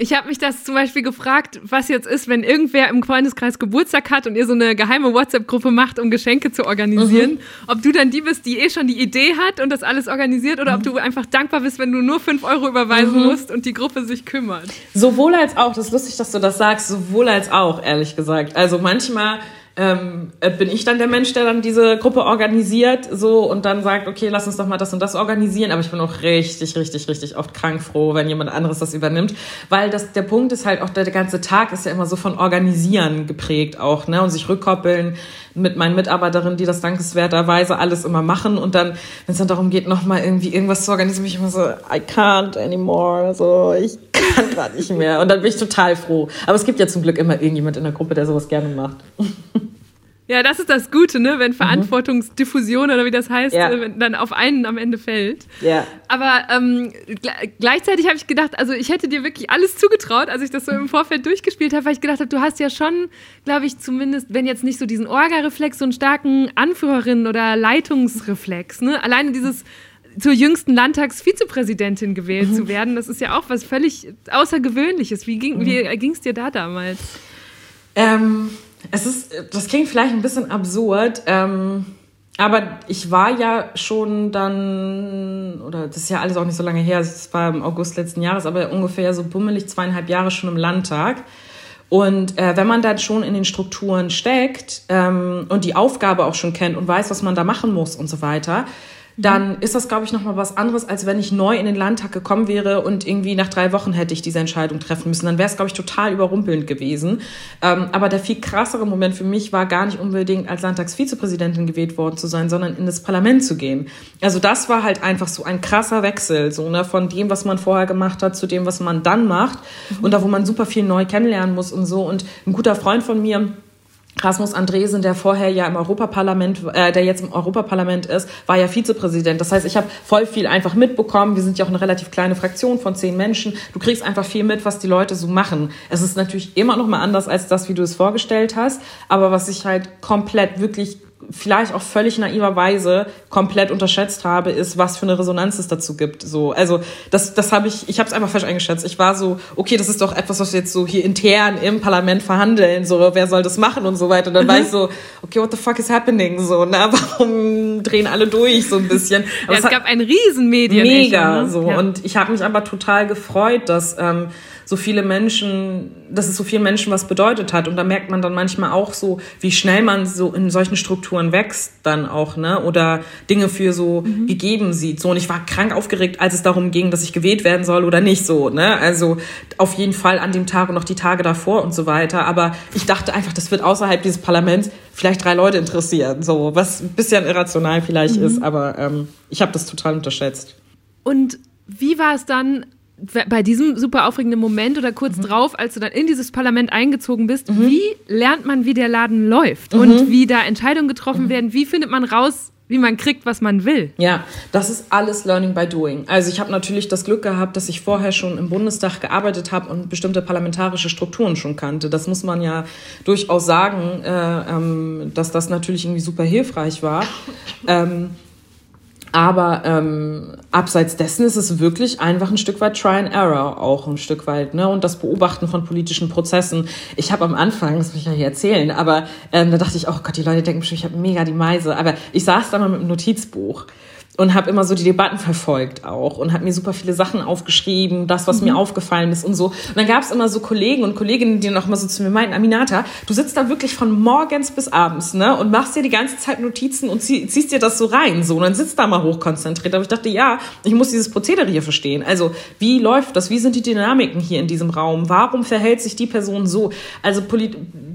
Ich habe mich das zum Beispiel gefragt, was jetzt ist, wenn irgendwer im Freundeskreis Geburtstag hat und ihr so eine geheime WhatsApp-Gruppe macht, um Geschenke zu organisieren. Mhm. Ob du dann die bist, die eh schon die Idee hat und das alles organisiert oder mhm. ob du einfach dankbar bist, wenn du nur fünf Euro überweisen mhm. musst und die Gruppe sich kümmert. Sowohl als auch, das ist lustig, dass du das sagst, sowohl als auch, ehrlich gesagt. Also manchmal ähm, äh, bin ich dann der Mensch, der dann diese Gruppe organisiert so und dann sagt, okay, lass uns doch mal das und das organisieren. Aber ich bin auch richtig, richtig, richtig oft krank froh, wenn jemand anderes das übernimmt. Weil das, der Punkt ist halt auch, der, der ganze Tag ist ja immer so von Organisieren geprägt auch, ne? Und sich rückkoppeln mit meinen Mitarbeiterinnen, die das dankenswerterweise alles immer machen. Und dann, wenn es dann darum geht, nochmal irgendwie irgendwas zu organisieren, bin ich immer so, I can't anymore. So, ich kann gerade nicht mehr. Und dann bin ich total froh. Aber es gibt ja zum Glück immer irgendjemand in der Gruppe, der sowas gerne macht. Ja, das ist das Gute, ne? wenn mhm. Verantwortungsdiffusion oder wie das heißt, ja. äh, dann auf einen am Ende fällt. Ja. Aber ähm, gleichzeitig habe ich gedacht, also ich hätte dir wirklich alles zugetraut, als ich das so im Vorfeld durchgespielt habe, weil ich gedacht habe, du hast ja schon, glaube ich, zumindest, wenn jetzt nicht so diesen Orga-Reflex, so einen starken Anführerin- oder Leitungsreflex. Ne? Alleine dieses zur jüngsten Landtagsvizepräsidentin gewählt mhm. zu werden, das ist ja auch was völlig Außergewöhnliches. Wie ging mhm. es dir da damals? Ähm es ist, das klingt vielleicht ein bisschen absurd, ähm, aber ich war ja schon dann, oder das ist ja alles auch nicht so lange her, es war im August letzten Jahres, aber ungefähr so bummelig zweieinhalb Jahre schon im Landtag. Und äh, wenn man dann schon in den Strukturen steckt ähm, und die Aufgabe auch schon kennt und weiß, was man da machen muss und so weiter, dann ist das, glaube ich, nochmal was anderes, als wenn ich neu in den Landtag gekommen wäre und irgendwie nach drei Wochen hätte ich diese Entscheidung treffen müssen. Dann wäre es, glaube ich, total überrumpelnd gewesen. Ähm, aber der viel krassere Moment für mich war gar nicht unbedingt als Landtagsvizepräsidentin gewählt worden zu sein, sondern in das Parlament zu gehen. Also das war halt einfach so ein krasser Wechsel, so ne, von dem, was man vorher gemacht hat, zu dem, was man dann macht. Mhm. Und da, wo man super viel neu kennenlernen muss und so. Und ein guter Freund von mir, Rasmus Andresen, der vorher ja im Europaparlament, äh, der jetzt im Europaparlament ist, war ja Vizepräsident. Das heißt, ich habe voll viel einfach mitbekommen. Wir sind ja auch eine relativ kleine Fraktion von zehn Menschen. Du kriegst einfach viel mit, was die Leute so machen. Es ist natürlich immer noch mal anders als das, wie du es vorgestellt hast. Aber was ich halt komplett wirklich vielleicht auch völlig naiverweise komplett unterschätzt habe, ist, was für eine Resonanz es dazu gibt. So, also das, das habe ich, ich habe es einfach falsch eingeschätzt. Ich war so, okay, das ist doch etwas, was wir jetzt so hier intern im Parlament verhandeln. So, wer soll das machen und so weiter. Und dann mhm. war ich so, okay, what the fuck is happening? So, na, warum drehen alle durch so ein bisschen? Ja, es, es gab ein Riesenmedien. Mega, ne? so. Ja. Und ich habe mich aber total gefreut, dass ähm, so viele Menschen, dass es so vielen Menschen was bedeutet hat. Und da merkt man dann manchmal auch so, wie schnell man so in solchen Strukturen wächst dann auch, ne? Oder Dinge für so mhm. gegeben sieht. So, und ich war krank aufgeregt, als es darum ging, dass ich gewählt werden soll oder nicht so, ne? Also auf jeden Fall an dem Tag und noch die Tage davor und so weiter. Aber ich dachte einfach, das wird außerhalb dieses Parlaments vielleicht drei Leute interessieren. So, was ein bisschen irrational vielleicht mhm. ist, aber ähm, ich habe das total unterschätzt. Und wie war es dann, bei diesem super aufregenden Moment oder kurz mhm. drauf, als du dann in dieses Parlament eingezogen bist, mhm. wie lernt man, wie der Laden läuft mhm. und wie da Entscheidungen getroffen mhm. werden? Wie findet man raus, wie man kriegt, was man will? Ja, das ist alles Learning by Doing. Also ich habe natürlich das Glück gehabt, dass ich vorher schon im Bundestag gearbeitet habe und bestimmte parlamentarische Strukturen schon kannte. Das muss man ja durchaus sagen, äh, ähm, dass das natürlich irgendwie super hilfreich war. Ähm, aber ähm, abseits dessen ist es wirklich einfach ein Stück weit Try and Error auch ein Stück weit, ne? Und das Beobachten von politischen Prozessen. Ich habe am Anfang, das will ich ja hier erzählen, aber ähm, da dachte ich, oh Gott, die Leute denken bestimmt, ich habe mega die Meise. Aber ich saß da mal mit einem Notizbuch und habe immer so die Debatten verfolgt auch und habe mir super viele Sachen aufgeschrieben, das, was mhm. mir aufgefallen ist und so. Und dann gab es immer so Kollegen und Kolleginnen, die noch mal so zu mir meinten, Aminata, du sitzt da wirklich von morgens bis abends ne, und machst dir die ganze Zeit Notizen und zieh, ziehst dir das so rein. so Und dann sitzt da mal hochkonzentriert. Aber ich dachte, ja, ich muss dieses Prozedere hier verstehen. Also wie läuft das? Wie sind die Dynamiken hier in diesem Raum? Warum verhält sich die Person so? Also,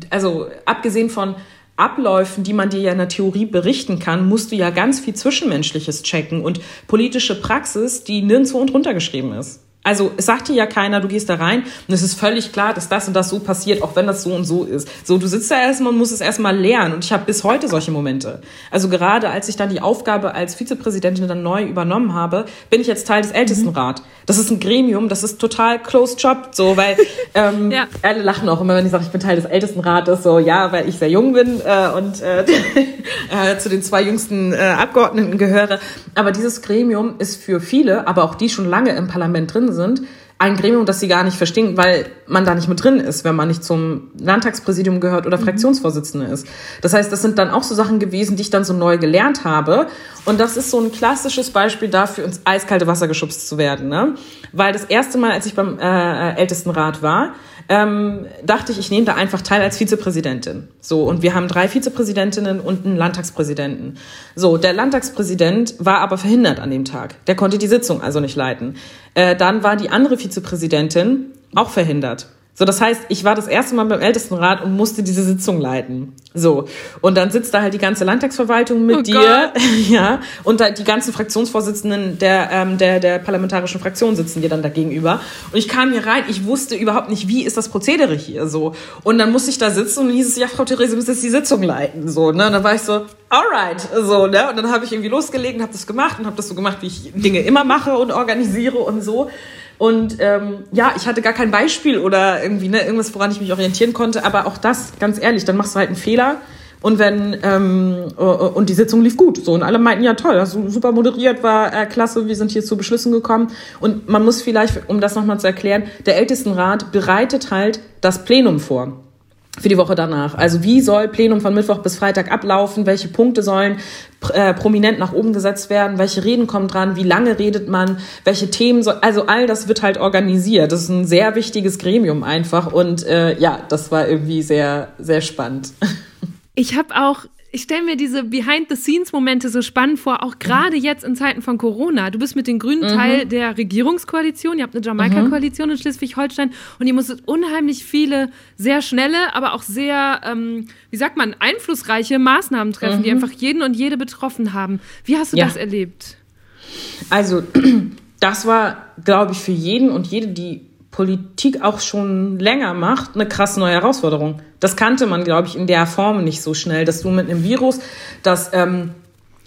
also abgesehen von Abläufen, die man dir ja in der Theorie berichten kann, musst du ja ganz viel Zwischenmenschliches checken und politische Praxis, die nirgendwo und runtergeschrieben ist. Also es sagt dir ja keiner, du gehst da rein und es ist völlig klar, dass das und das so passiert, auch wenn das so und so ist. So, du sitzt da erstmal und musst es erstmal lernen. Und ich habe bis heute solche Momente. Also gerade als ich dann die Aufgabe als Vizepräsidentin dann neu übernommen habe, bin ich jetzt Teil des Ältestenrat. Mhm. Das ist ein Gremium, das ist total closed job, so, weil ähm, ja. alle lachen auch immer, wenn ich sage, ich bin Teil des Ältestenrates, so ja, weil ich sehr jung bin äh, und äh, äh, zu den zwei jüngsten äh, Abgeordneten gehöre. Aber dieses Gremium ist für viele, aber auch die schon lange im Parlament drin sind, ein Gremium, das sie gar nicht verstehen, weil man da nicht mit drin ist, wenn man nicht zum Landtagspräsidium gehört oder mhm. Fraktionsvorsitzende ist. Das heißt, das sind dann auch so Sachen gewesen, die ich dann so neu gelernt habe. Und das ist so ein klassisches Beispiel dafür, ins eiskalte Wasser geschubst zu werden. Ne? Weil das erste Mal, als ich beim äh, Ältestenrat war, ähm, dachte ich, ich nehme da einfach teil als Vizepräsidentin. So, und wir haben drei Vizepräsidentinnen und einen Landtagspräsidenten. So, der Landtagspräsident war aber verhindert an dem Tag. Der konnte die Sitzung also nicht leiten. Äh, dann war die andere Vizepräsidentin auch verhindert. So, das heißt, ich war das erste Mal beim Ältestenrat und musste diese Sitzung leiten. So. Und dann sitzt da halt die ganze Landtagsverwaltung mit oh dir. Gott. Ja. Und da die ganzen Fraktionsvorsitzenden der, ähm, der, der parlamentarischen Fraktion sitzen dir dann da gegenüber. Und ich kam hier rein, ich wusste überhaupt nicht, wie ist das Prozedere hier so. Und dann musste ich da sitzen und hieß es, ja, Frau Therese, müsst jetzt die Sitzung leiten. So, ne? Und dann war ich so, alright. So, ne? Und dann habe ich irgendwie losgelegt und habe das gemacht und habe das so gemacht, wie ich Dinge immer mache und organisiere und so. Und ähm, ja, ich hatte gar kein Beispiel oder irgendwie ne, irgendwas, woran ich mich orientieren konnte. Aber auch das, ganz ehrlich, dann machst du halt einen Fehler. Und wenn ähm, und die Sitzung lief gut, so und alle meinten ja toll, hast super moderiert, war äh, klasse, wir sind hier zu Beschlüssen gekommen. Und man muss vielleicht, um das nochmal zu erklären, der Ältestenrat bereitet halt das Plenum vor für die Woche danach. Also wie soll Plenum von Mittwoch bis Freitag ablaufen? Welche Punkte sollen äh, prominent nach oben gesetzt werden? Welche Reden kommen dran? Wie lange redet man? Welche Themen soll? Also all das wird halt organisiert. Das ist ein sehr wichtiges Gremium einfach und äh, ja, das war irgendwie sehr sehr spannend. Ich habe auch ich stelle mir diese Behind-the-Scenes-Momente so spannend vor, auch gerade jetzt in Zeiten von Corona. Du bist mit den Grünen mhm. Teil der Regierungskoalition, ihr habt eine Jamaika-Koalition in Schleswig-Holstein und ihr musstet unheimlich viele, sehr schnelle, aber auch sehr, ähm, wie sagt man, einflussreiche Maßnahmen treffen, mhm. die einfach jeden und jede betroffen haben. Wie hast du ja. das erlebt? Also, das war, glaube ich, für jeden und jede, die Politik auch schon länger macht, eine krass neue Herausforderung. Das kannte man, glaube ich, in der Form nicht so schnell, dass du mit einem Virus, das ähm,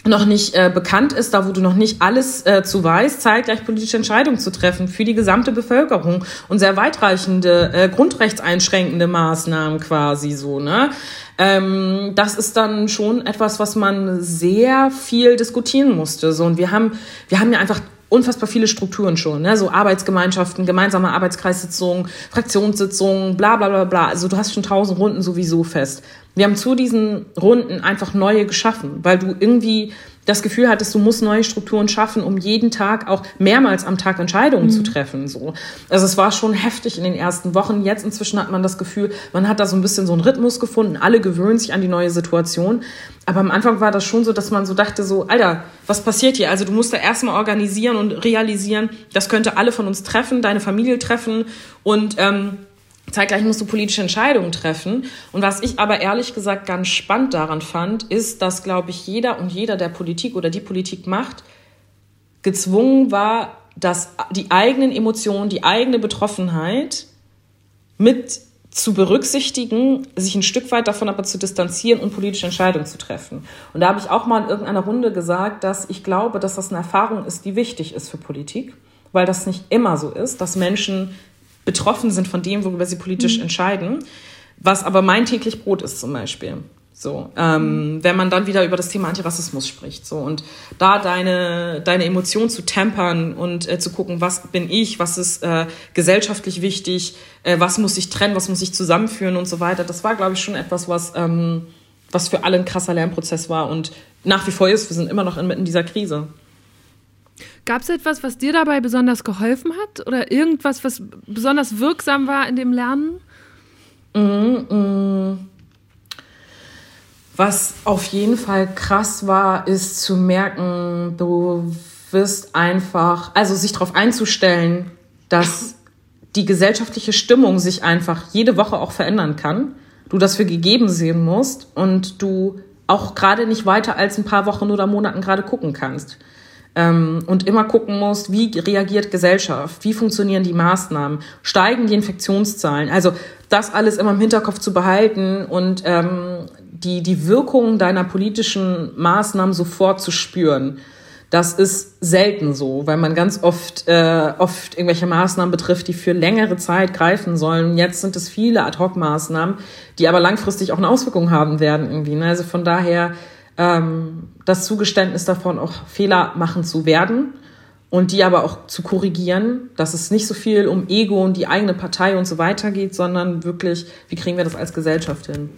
noch nicht äh, bekannt ist, da wo du noch nicht alles äh, zu weißt, zeitgleich politische Entscheidungen zu treffen für die gesamte Bevölkerung und sehr weitreichende, äh, grundrechtseinschränkende Maßnahmen quasi so, ne? Ähm, das ist dann schon etwas, was man sehr viel diskutieren musste. So, und wir haben, wir haben ja einfach unfassbar viele Strukturen schon, ne? so Arbeitsgemeinschaften, gemeinsame Arbeitskreissitzungen, Fraktionssitzungen, bla bla bla bla. Also du hast schon tausend Runden sowieso fest. Wir haben zu diesen Runden einfach neue geschaffen, weil du irgendwie das Gefühl hattest, du musst neue Strukturen schaffen, um jeden Tag auch mehrmals am Tag Entscheidungen mhm. zu treffen. So. Also es war schon heftig in den ersten Wochen. Jetzt inzwischen hat man das Gefühl, man hat da so ein bisschen so einen Rhythmus gefunden. Alle gewöhnen sich an die neue Situation. Aber am Anfang war das schon so, dass man so dachte, so, Alter, was passiert hier? Also du musst da erstmal organisieren und realisieren, das könnte alle von uns treffen, deine Familie treffen und ähm, Zeitgleich musst du politische Entscheidungen treffen. Und was ich aber ehrlich gesagt ganz spannend daran fand, ist, dass, glaube ich, jeder und jeder, der Politik oder die Politik macht, gezwungen war, dass die eigenen Emotionen, die eigene Betroffenheit mit zu berücksichtigen, sich ein Stück weit davon aber zu distanzieren und politische Entscheidungen zu treffen. Und da habe ich auch mal in irgendeiner Runde gesagt, dass ich glaube, dass das eine Erfahrung ist, die wichtig ist für Politik, weil das nicht immer so ist, dass Menschen betroffen sind von dem, worüber sie politisch mhm. entscheiden, was aber mein täglich Brot ist zum Beispiel. So, ähm, wenn man dann wieder über das Thema Antirassismus spricht, so und da deine deine Emotionen zu tempern und äh, zu gucken, was bin ich, was ist äh, gesellschaftlich wichtig, äh, was muss ich trennen, was muss ich zusammenführen und so weiter. Das war, glaube ich, schon etwas, was ähm, was für alle ein krasser Lernprozess war und nach wie vor ist. Wir sind immer noch inmitten dieser Krise. Gab es etwas, was dir dabei besonders geholfen hat? Oder irgendwas, was besonders wirksam war in dem Lernen? Mm, mm. Was auf jeden Fall krass war, ist zu merken, du wirst einfach, also sich darauf einzustellen, dass die gesellschaftliche Stimmung sich einfach jede Woche auch verändern kann. Du das für gegeben sehen musst und du auch gerade nicht weiter als ein paar Wochen oder Monaten gerade gucken kannst ähm, und immer gucken musst, wie reagiert Gesellschaft, wie funktionieren die Maßnahmen, steigen die Infektionszahlen. Also das alles immer im Hinterkopf zu behalten und ähm, die, die Wirkung deiner politischen Maßnahmen sofort zu spüren. Das ist selten so, weil man ganz oft, äh, oft irgendwelche Maßnahmen betrifft, die für längere Zeit greifen sollen. Jetzt sind es viele Ad-Hoc-Maßnahmen, die aber langfristig auch eine Auswirkung haben werden irgendwie. Ne? Also von daher ähm, das Zugeständnis davon, auch Fehler machen zu werden und die aber auch zu korrigieren, dass es nicht so viel um Ego und die eigene Partei und so weiter geht, sondern wirklich, wie kriegen wir das als Gesellschaft hin?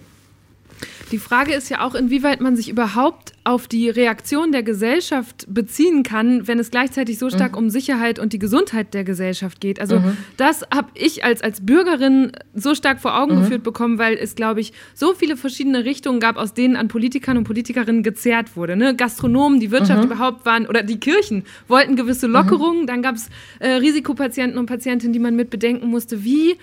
Die Frage ist ja auch, inwieweit man sich überhaupt auf die Reaktion der Gesellschaft beziehen kann, wenn es gleichzeitig so stark mhm. um Sicherheit und die Gesundheit der Gesellschaft geht. Also mhm. das habe ich als, als Bürgerin so stark vor Augen mhm. geführt bekommen, weil es, glaube ich, so viele verschiedene Richtungen gab, aus denen an Politikern und Politikerinnen gezerrt wurde. Ne? Gastronomen, die Wirtschaft mhm. überhaupt waren, oder die Kirchen wollten gewisse Lockerungen. Mhm. Dann gab es äh, Risikopatienten und Patientinnen, die man mit bedenken musste. Wie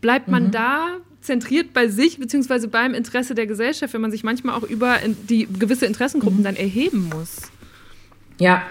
bleibt man mhm. da zentriert bei sich beziehungsweise beim Interesse der Gesellschaft, wenn man sich manchmal auch über die gewisse Interessengruppen mhm. dann erheben muss. Ja,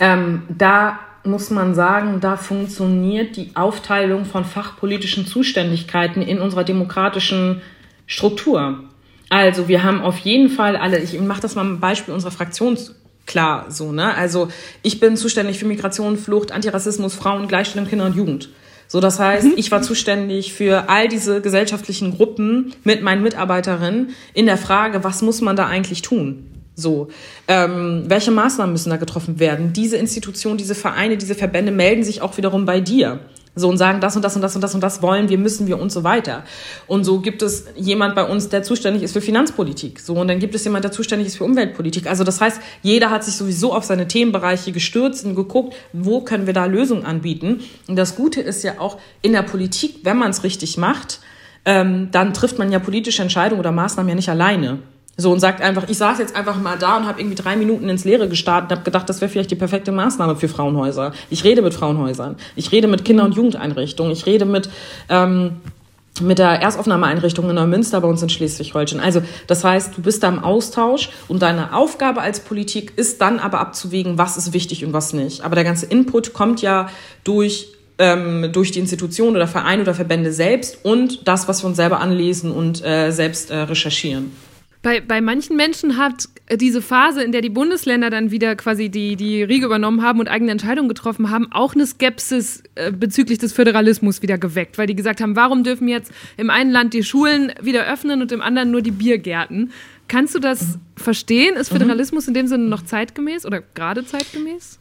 ähm, da muss man sagen, da funktioniert die Aufteilung von fachpolitischen Zuständigkeiten in unserer demokratischen Struktur. Also wir haben auf jeden Fall alle, ich mache das mal ein Beispiel unserer Fraktion klar so, ne? Also ich bin zuständig für Migration, Flucht, Antirassismus, Frauen, Gleichstellung, Kinder und Jugend. So, das heißt, mhm. ich war zuständig für all diese gesellschaftlichen Gruppen mit meinen Mitarbeiterinnen in der Frage, was muss man da eigentlich tun? So, ähm, welche Maßnahmen müssen da getroffen werden? Diese Institutionen, diese Vereine, diese Verbände melden sich auch wiederum bei dir. So und sagen, das und das und das und das und das wollen wir, müssen wir und so weiter. Und so gibt es jemand bei uns, der zuständig ist für Finanzpolitik. So und dann gibt es jemand, der zuständig ist für Umweltpolitik. Also das heißt, jeder hat sich sowieso auf seine Themenbereiche gestürzt und geguckt, wo können wir da Lösungen anbieten. Und das Gute ist ja auch in der Politik, wenn man es richtig macht, ähm, dann trifft man ja politische Entscheidungen oder Maßnahmen ja nicht alleine. So und sagt einfach, ich saß jetzt einfach mal da und habe irgendwie drei Minuten ins Leere gestartet und habe gedacht, das wäre vielleicht die perfekte Maßnahme für Frauenhäuser. Ich rede mit Frauenhäusern, ich rede mit Kinder- und Jugendeinrichtungen, ich rede mit ähm, mit der Erstaufnahmeeinrichtung in Neumünster bei uns in Schleswig-Holstein. Also das heißt, du bist da im Austausch und deine Aufgabe als Politik ist dann aber abzuwägen, was ist wichtig und was nicht. Aber der ganze Input kommt ja durch ähm, durch die Institution oder Vereine oder Verbände selbst und das, was wir uns selber anlesen und äh, selbst äh, recherchieren. Bei, bei manchen Menschen hat diese Phase, in der die Bundesländer dann wieder quasi die, die Riege übernommen haben und eigene Entscheidungen getroffen haben, auch eine Skepsis äh, bezüglich des Föderalismus wieder geweckt, weil die gesagt haben, warum dürfen jetzt im einen Land die Schulen wieder öffnen und im anderen nur die Biergärten? Kannst du das verstehen? Ist mhm. Föderalismus in dem Sinne noch zeitgemäß oder gerade zeitgemäß?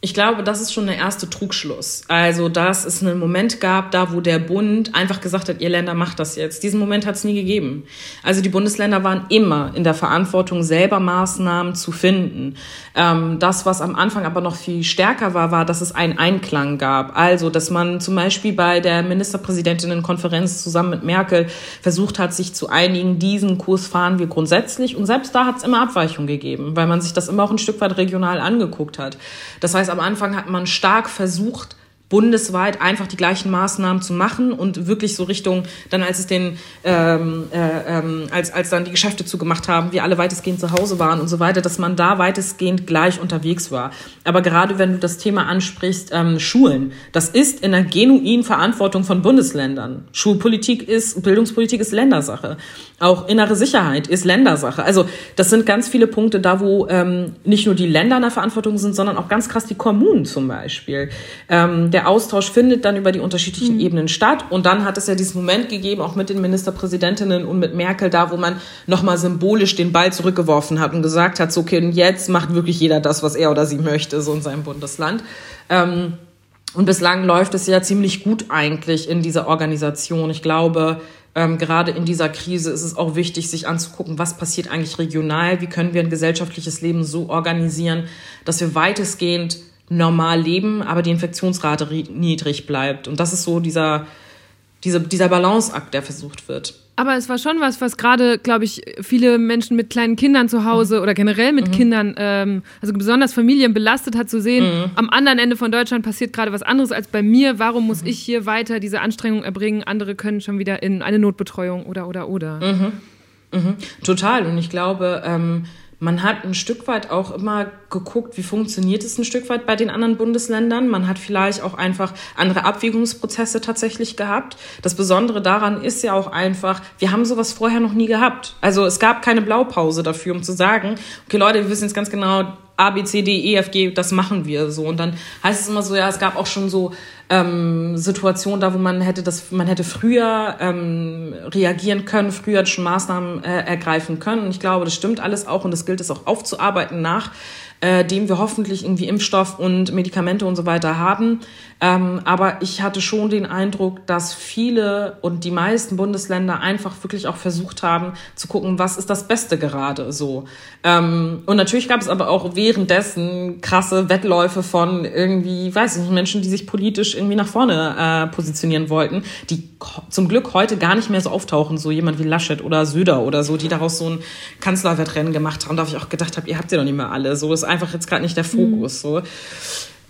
Ich glaube, das ist schon der erste Trugschluss. Also, dass es einen Moment gab, da wo der Bund einfach gesagt hat, ihr Länder macht das jetzt. Diesen Moment hat es nie gegeben. Also die Bundesländer waren immer in der Verantwortung, selber Maßnahmen zu finden. Ähm, das, was am Anfang aber noch viel stärker war, war, dass es einen Einklang gab. Also, dass man zum Beispiel bei der Ministerpräsidentinnenkonferenz zusammen mit Merkel versucht hat, sich zu einigen, diesen Kurs fahren wir grundsätzlich. Und selbst da hat es immer Abweichungen gegeben, weil man sich das immer auch ein Stück weit regional angeguckt hat. Das heißt, am Anfang hat man stark versucht, bundesweit einfach die gleichen Maßnahmen zu machen und wirklich so Richtung, dann als es den, ähm, äh, ähm, als, als dann die Geschäfte zugemacht haben, wir alle weitestgehend zu Hause waren und so weiter, dass man da weitestgehend gleich unterwegs war. Aber gerade wenn du das Thema ansprichst, ähm, Schulen, das ist in der genuinen Verantwortung von Bundesländern. Schulpolitik ist, Bildungspolitik ist Ländersache. Auch innere Sicherheit ist Ländersache. Also das sind ganz viele Punkte da, wo ähm, nicht nur die Länder in der Verantwortung sind, sondern auch ganz krass die Kommunen zum Beispiel. Ähm, der Austausch findet dann über die unterschiedlichen mhm. Ebenen statt. Und dann hat es ja diesen Moment gegeben, auch mit den Ministerpräsidentinnen und mit Merkel da, wo man nochmal symbolisch den Ball zurückgeworfen hat und gesagt hat, so, okay, und jetzt macht wirklich jeder das, was er oder sie möchte, so in seinem Bundesland. Ähm, und bislang läuft es ja ziemlich gut eigentlich in dieser Organisation. Ich glaube, ähm, gerade in dieser Krise ist es auch wichtig, sich anzugucken, was passiert eigentlich regional, wie können wir ein gesellschaftliches Leben so organisieren, dass wir weitestgehend normal leben, aber die Infektionsrate niedrig bleibt. Und das ist so dieser, dieser, dieser Balanceakt, der versucht wird. Aber es war schon was, was gerade, glaube ich, viele Menschen mit kleinen Kindern zu Hause mhm. oder generell mit mhm. Kindern, ähm, also besonders Familien belastet hat, zu sehen, mhm. am anderen Ende von Deutschland passiert gerade was anderes als bei mir. Warum muss mhm. ich hier weiter diese Anstrengung erbringen? Andere können schon wieder in eine Notbetreuung oder, oder, oder. Mhm. Mhm. Total. Und ich glaube, ähm, man hat ein Stück weit auch immer geguckt, wie funktioniert es ein Stück weit bei den anderen Bundesländern. Man hat vielleicht auch einfach andere Abwägungsprozesse tatsächlich gehabt. Das Besondere daran ist ja auch einfach, wir haben sowas vorher noch nie gehabt. Also es gab keine Blaupause dafür, um zu sagen, okay Leute, wir wissen jetzt ganz genau, A, B, C, D, E, F, G, das machen wir so. Und dann heißt es immer so, ja, es gab auch schon so ähm, Situationen da, wo man hätte das, man hätte früher ähm, reagieren können, früher schon Maßnahmen äh, ergreifen können. Und ich glaube, das stimmt alles auch und das gilt es auch aufzuarbeiten nach äh, dem wir hoffentlich irgendwie Impfstoff und Medikamente und so weiter haben. Ähm, aber ich hatte schon den Eindruck, dass viele und die meisten Bundesländer einfach wirklich auch versucht haben zu gucken, was ist das Beste gerade so. Ähm, und natürlich gab es aber auch währenddessen krasse Wettläufe von irgendwie, weiß ich nicht, Menschen, die sich politisch irgendwie nach vorne äh, positionieren wollten, die zum Glück heute gar nicht mehr so auftauchen, so jemand wie Laschet oder Söder oder so, die daraus so ein Kanzlerwettrennen gemacht haben. Da habe ich auch gedacht habe, ihr habt ja doch nicht mehr alle. So ist einfach jetzt gerade nicht der Fokus. Mhm. So.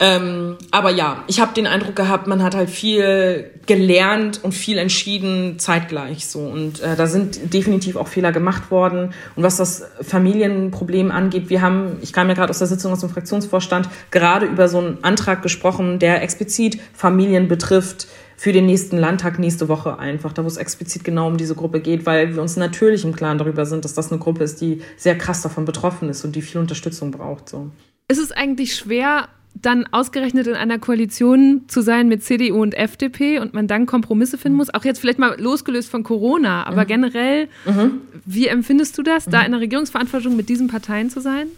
Ähm, aber ja, ich habe den Eindruck gehabt, man hat halt viel gelernt und viel entschieden zeitgleich so. Und äh, da sind definitiv auch Fehler gemacht worden. Und was das Familienproblem angeht, wir haben, ich kam ja gerade aus der Sitzung aus dem Fraktionsvorstand, gerade über so einen Antrag gesprochen, der explizit Familien betrifft für den nächsten Landtag nächste Woche einfach, da wo es explizit genau um diese Gruppe geht, weil wir uns natürlich im Klaren darüber sind, dass das eine Gruppe ist, die sehr krass davon betroffen ist und die viel Unterstützung braucht. So. Ist es eigentlich schwer, dann ausgerechnet in einer Koalition zu sein mit CDU und FDP und man dann Kompromisse finden muss, auch jetzt vielleicht mal losgelöst von Corona, aber mhm. generell, mhm. wie empfindest du das, mhm. da in der Regierungsverantwortung mit diesen Parteien zu sein?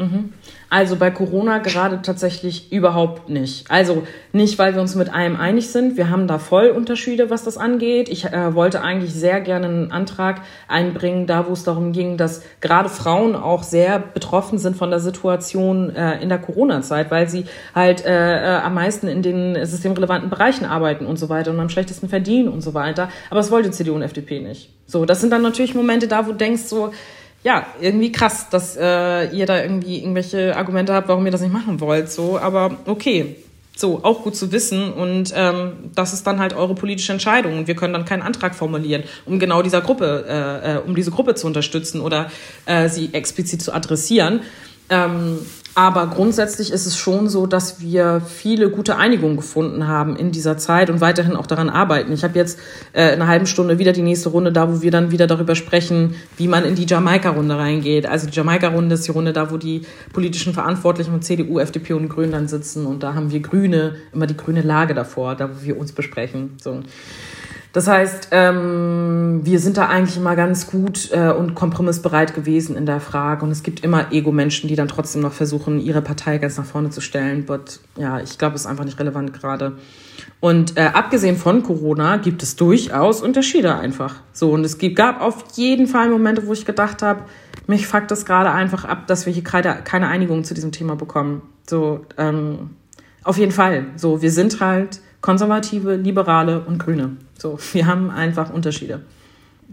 Mhm. Also bei Corona gerade tatsächlich überhaupt nicht. Also nicht, weil wir uns mit allem einig sind. Wir haben da voll Unterschiede, was das angeht. Ich äh, wollte eigentlich sehr gerne einen Antrag einbringen, da wo es darum ging, dass gerade Frauen auch sehr betroffen sind von der Situation äh, in der Corona-Zeit, weil sie halt äh, äh, am meisten in den systemrelevanten Bereichen arbeiten und so weiter und am schlechtesten verdienen und so weiter. Aber das wollte CDU und FDP nicht. So, das sind dann natürlich Momente da, wo du denkst so, ja, irgendwie krass, dass äh, ihr da irgendwie irgendwelche Argumente habt, warum ihr das nicht machen wollt. So, aber okay. So, auch gut zu wissen. Und ähm, das ist dann halt eure politische Entscheidung. Und wir können dann keinen Antrag formulieren, um genau dieser Gruppe, äh, äh um diese Gruppe zu unterstützen oder äh, sie explizit zu adressieren. Ähm, aber grundsätzlich ist es schon so, dass wir viele gute Einigungen gefunden haben in dieser Zeit und weiterhin auch daran arbeiten. Ich habe jetzt äh, in einer halben Stunde wieder die nächste Runde da, wo wir dann wieder darüber sprechen, wie man in die Jamaika-Runde reingeht. Also die Jamaika-Runde ist die Runde da, wo die politischen Verantwortlichen von CDU, FDP und Grünen dann sitzen. Und da haben wir Grüne, immer die grüne Lage davor, da wo wir uns besprechen. So. Das heißt, ähm, wir sind da eigentlich immer ganz gut äh, und kompromissbereit gewesen in der Frage. Und es gibt immer Ego-Menschen, die dann trotzdem noch versuchen, ihre Partei ganz nach vorne zu stellen. But ja, ich glaube, es ist einfach nicht relevant gerade. Und äh, abgesehen von Corona gibt es durchaus Unterschiede einfach. So, und es gab auf jeden Fall Momente, wo ich gedacht habe, mich fuckt das gerade einfach ab, dass wir hier keine Einigung zu diesem Thema bekommen. So, ähm, auf jeden Fall. So, wir sind halt Konservative, Liberale und Grüne. So, wir haben einfach Unterschiede.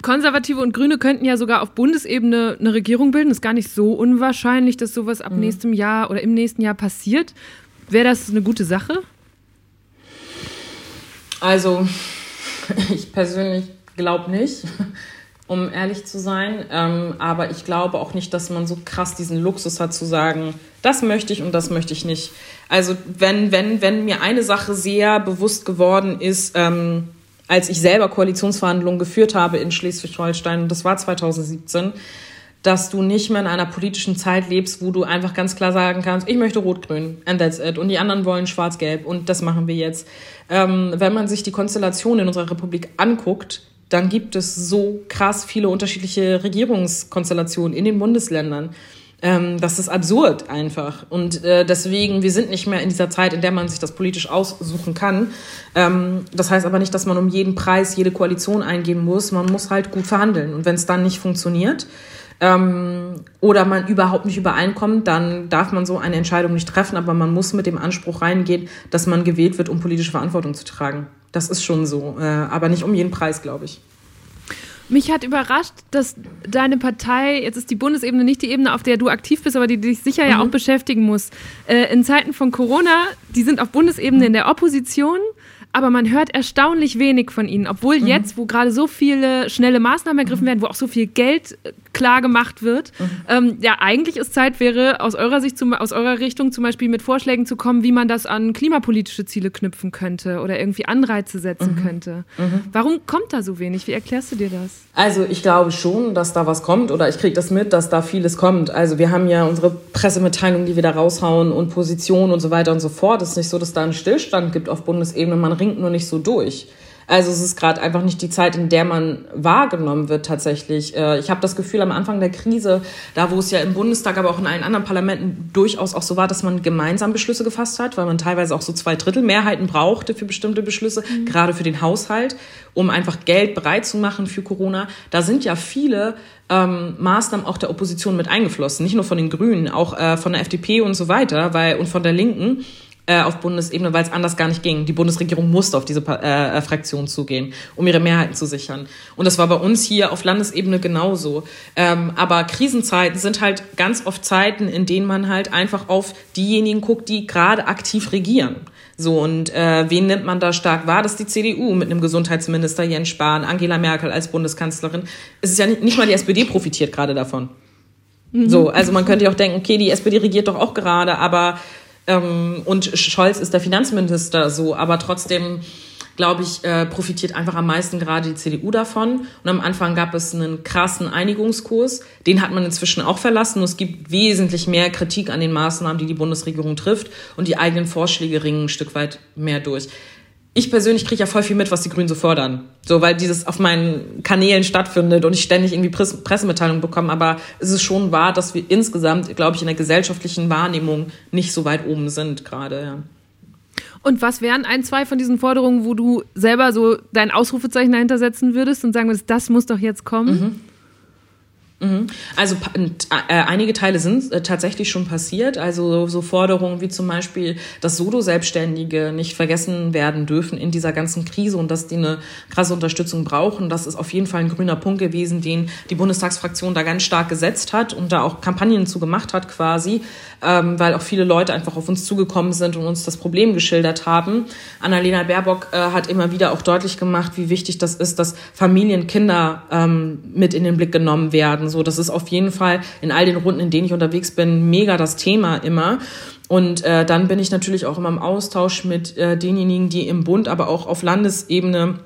Konservative und Grüne könnten ja sogar auf Bundesebene eine Regierung bilden. Ist gar nicht so unwahrscheinlich, dass sowas ab mhm. nächstem Jahr oder im nächsten Jahr passiert. Wäre das eine gute Sache? Also, ich persönlich glaube nicht, um ehrlich zu sein. Ähm, aber ich glaube auch nicht, dass man so krass diesen Luxus hat zu sagen, das möchte ich und das möchte ich nicht. Also wenn, wenn, wenn mir eine Sache sehr bewusst geworden ist, ähm, als ich selber Koalitionsverhandlungen geführt habe in Schleswig-Holstein, und das war 2017, dass du nicht mehr in einer politischen Zeit lebst, wo du einfach ganz klar sagen kannst, ich möchte rot-grün and that's it. Und die anderen wollen schwarz-gelb und das machen wir jetzt. Ähm, wenn man sich die Konstellation in unserer Republik anguckt, dann gibt es so krass viele unterschiedliche Regierungskonstellationen in den Bundesländern. Ähm, das ist absurd einfach. Und äh, deswegen, wir sind nicht mehr in dieser Zeit, in der man sich das politisch aussuchen kann. Ähm, das heißt aber nicht, dass man um jeden Preis jede Koalition eingehen muss. Man muss halt gut verhandeln. Und wenn es dann nicht funktioniert ähm, oder man überhaupt nicht übereinkommt, dann darf man so eine Entscheidung nicht treffen. Aber man muss mit dem Anspruch reingehen, dass man gewählt wird, um politische Verantwortung zu tragen. Das ist schon so. Äh, aber nicht um jeden Preis, glaube ich. Mich hat überrascht, dass deine Partei, jetzt ist die Bundesebene nicht die Ebene, auf der du aktiv bist, aber die dich sicher mhm. ja auch beschäftigen muss. Äh, in Zeiten von Corona, die sind auf Bundesebene in der Opposition aber man hört erstaunlich wenig von ihnen, obwohl mhm. jetzt, wo gerade so viele schnelle Maßnahmen ergriffen mhm. werden, wo auch so viel Geld äh, klar gemacht wird, mhm. ähm, ja, eigentlich ist Zeit wäre aus eurer Sicht, zum, aus eurer Richtung zum Beispiel mit Vorschlägen zu kommen, wie man das an klimapolitische Ziele knüpfen könnte oder irgendwie Anreize setzen mhm. könnte. Mhm. Warum kommt da so wenig? Wie erklärst du dir das? Also ich glaube schon, dass da was kommt oder ich kriege das mit, dass da vieles kommt. Also wir haben ja unsere Pressemitteilungen, die wir da raushauen und Positionen und so weiter und so fort. Es ist nicht so, dass da einen Stillstand gibt auf Bundesebene. Man ringt nur nicht so durch. Also es ist gerade einfach nicht die Zeit, in der man wahrgenommen wird tatsächlich. Äh, ich habe das Gefühl, am Anfang der Krise, da wo es ja im Bundestag, aber auch in allen anderen Parlamenten durchaus auch so war, dass man gemeinsam Beschlüsse gefasst hat, weil man teilweise auch so zwei Drittel Mehrheiten brauchte für bestimmte Beschlüsse, mhm. gerade für den Haushalt, um einfach Geld bereit zu machen für Corona. Da sind ja viele ähm, Maßnahmen auch der Opposition mit eingeflossen, nicht nur von den Grünen, auch äh, von der FDP und so weiter, weil und von der Linken äh, auf Bundesebene, weil es anders gar nicht ging. Die Bundesregierung musste auf diese äh, Fraktion zugehen, um ihre Mehrheiten zu sichern. Und das war bei uns hier auf Landesebene genauso. Ähm, aber Krisenzeiten sind halt ganz oft Zeiten, in denen man halt einfach auf diejenigen guckt, die gerade aktiv regieren. So, und äh, wen nimmt man da stark wahr? Das ist die CDU mit einem Gesundheitsminister Jens Spahn, Angela Merkel als Bundeskanzlerin. Es ist ja nicht, nicht mal die SPD profitiert gerade davon. Mhm. So, also man könnte ja auch denken, okay, die SPD regiert doch auch gerade, aber ähm, und Scholz ist der Finanzminister so, aber trotzdem glaube ich, äh, profitiert einfach am meisten gerade die CDU davon. Und am Anfang gab es einen krassen Einigungskurs. Den hat man inzwischen auch verlassen. Und es gibt wesentlich mehr Kritik an den Maßnahmen, die die Bundesregierung trifft. Und die eigenen Vorschläge ringen ein Stück weit mehr durch ich persönlich kriege ja voll viel mit, was die Grünen so fordern. So, weil dieses auf meinen Kanälen stattfindet und ich ständig irgendwie Presse Pressemitteilungen bekomme. Aber es ist schon wahr, dass wir insgesamt, glaube ich, in der gesellschaftlichen Wahrnehmung nicht so weit oben sind gerade. Ja. Und was wären ein, zwei von diesen Forderungen, wo du selber so dein Ausrufezeichen dahinter setzen würdest und sagen würdest, das muss doch jetzt kommen? Mhm. Mhm. Also äh, einige Teile sind äh, tatsächlich schon passiert. Also so Forderungen wie zum Beispiel, dass Solo-Selbstständige nicht vergessen werden dürfen in dieser ganzen Krise und dass die eine krasse Unterstützung brauchen. Das ist auf jeden Fall ein grüner Punkt gewesen, den die Bundestagsfraktion da ganz stark gesetzt hat und da auch Kampagnen zu gemacht hat quasi, ähm, weil auch viele Leute einfach auf uns zugekommen sind und uns das Problem geschildert haben. Annalena Baerbock äh, hat immer wieder auch deutlich gemacht, wie wichtig das ist, dass Familien, Kinder ähm, mit in den Blick genommen werden. So, das ist auf jeden Fall in all den Runden, in denen ich unterwegs bin, mega das Thema immer. Und äh, dann bin ich natürlich auch immer im Austausch mit äh, denjenigen, die im Bund, aber auch auf Landesebene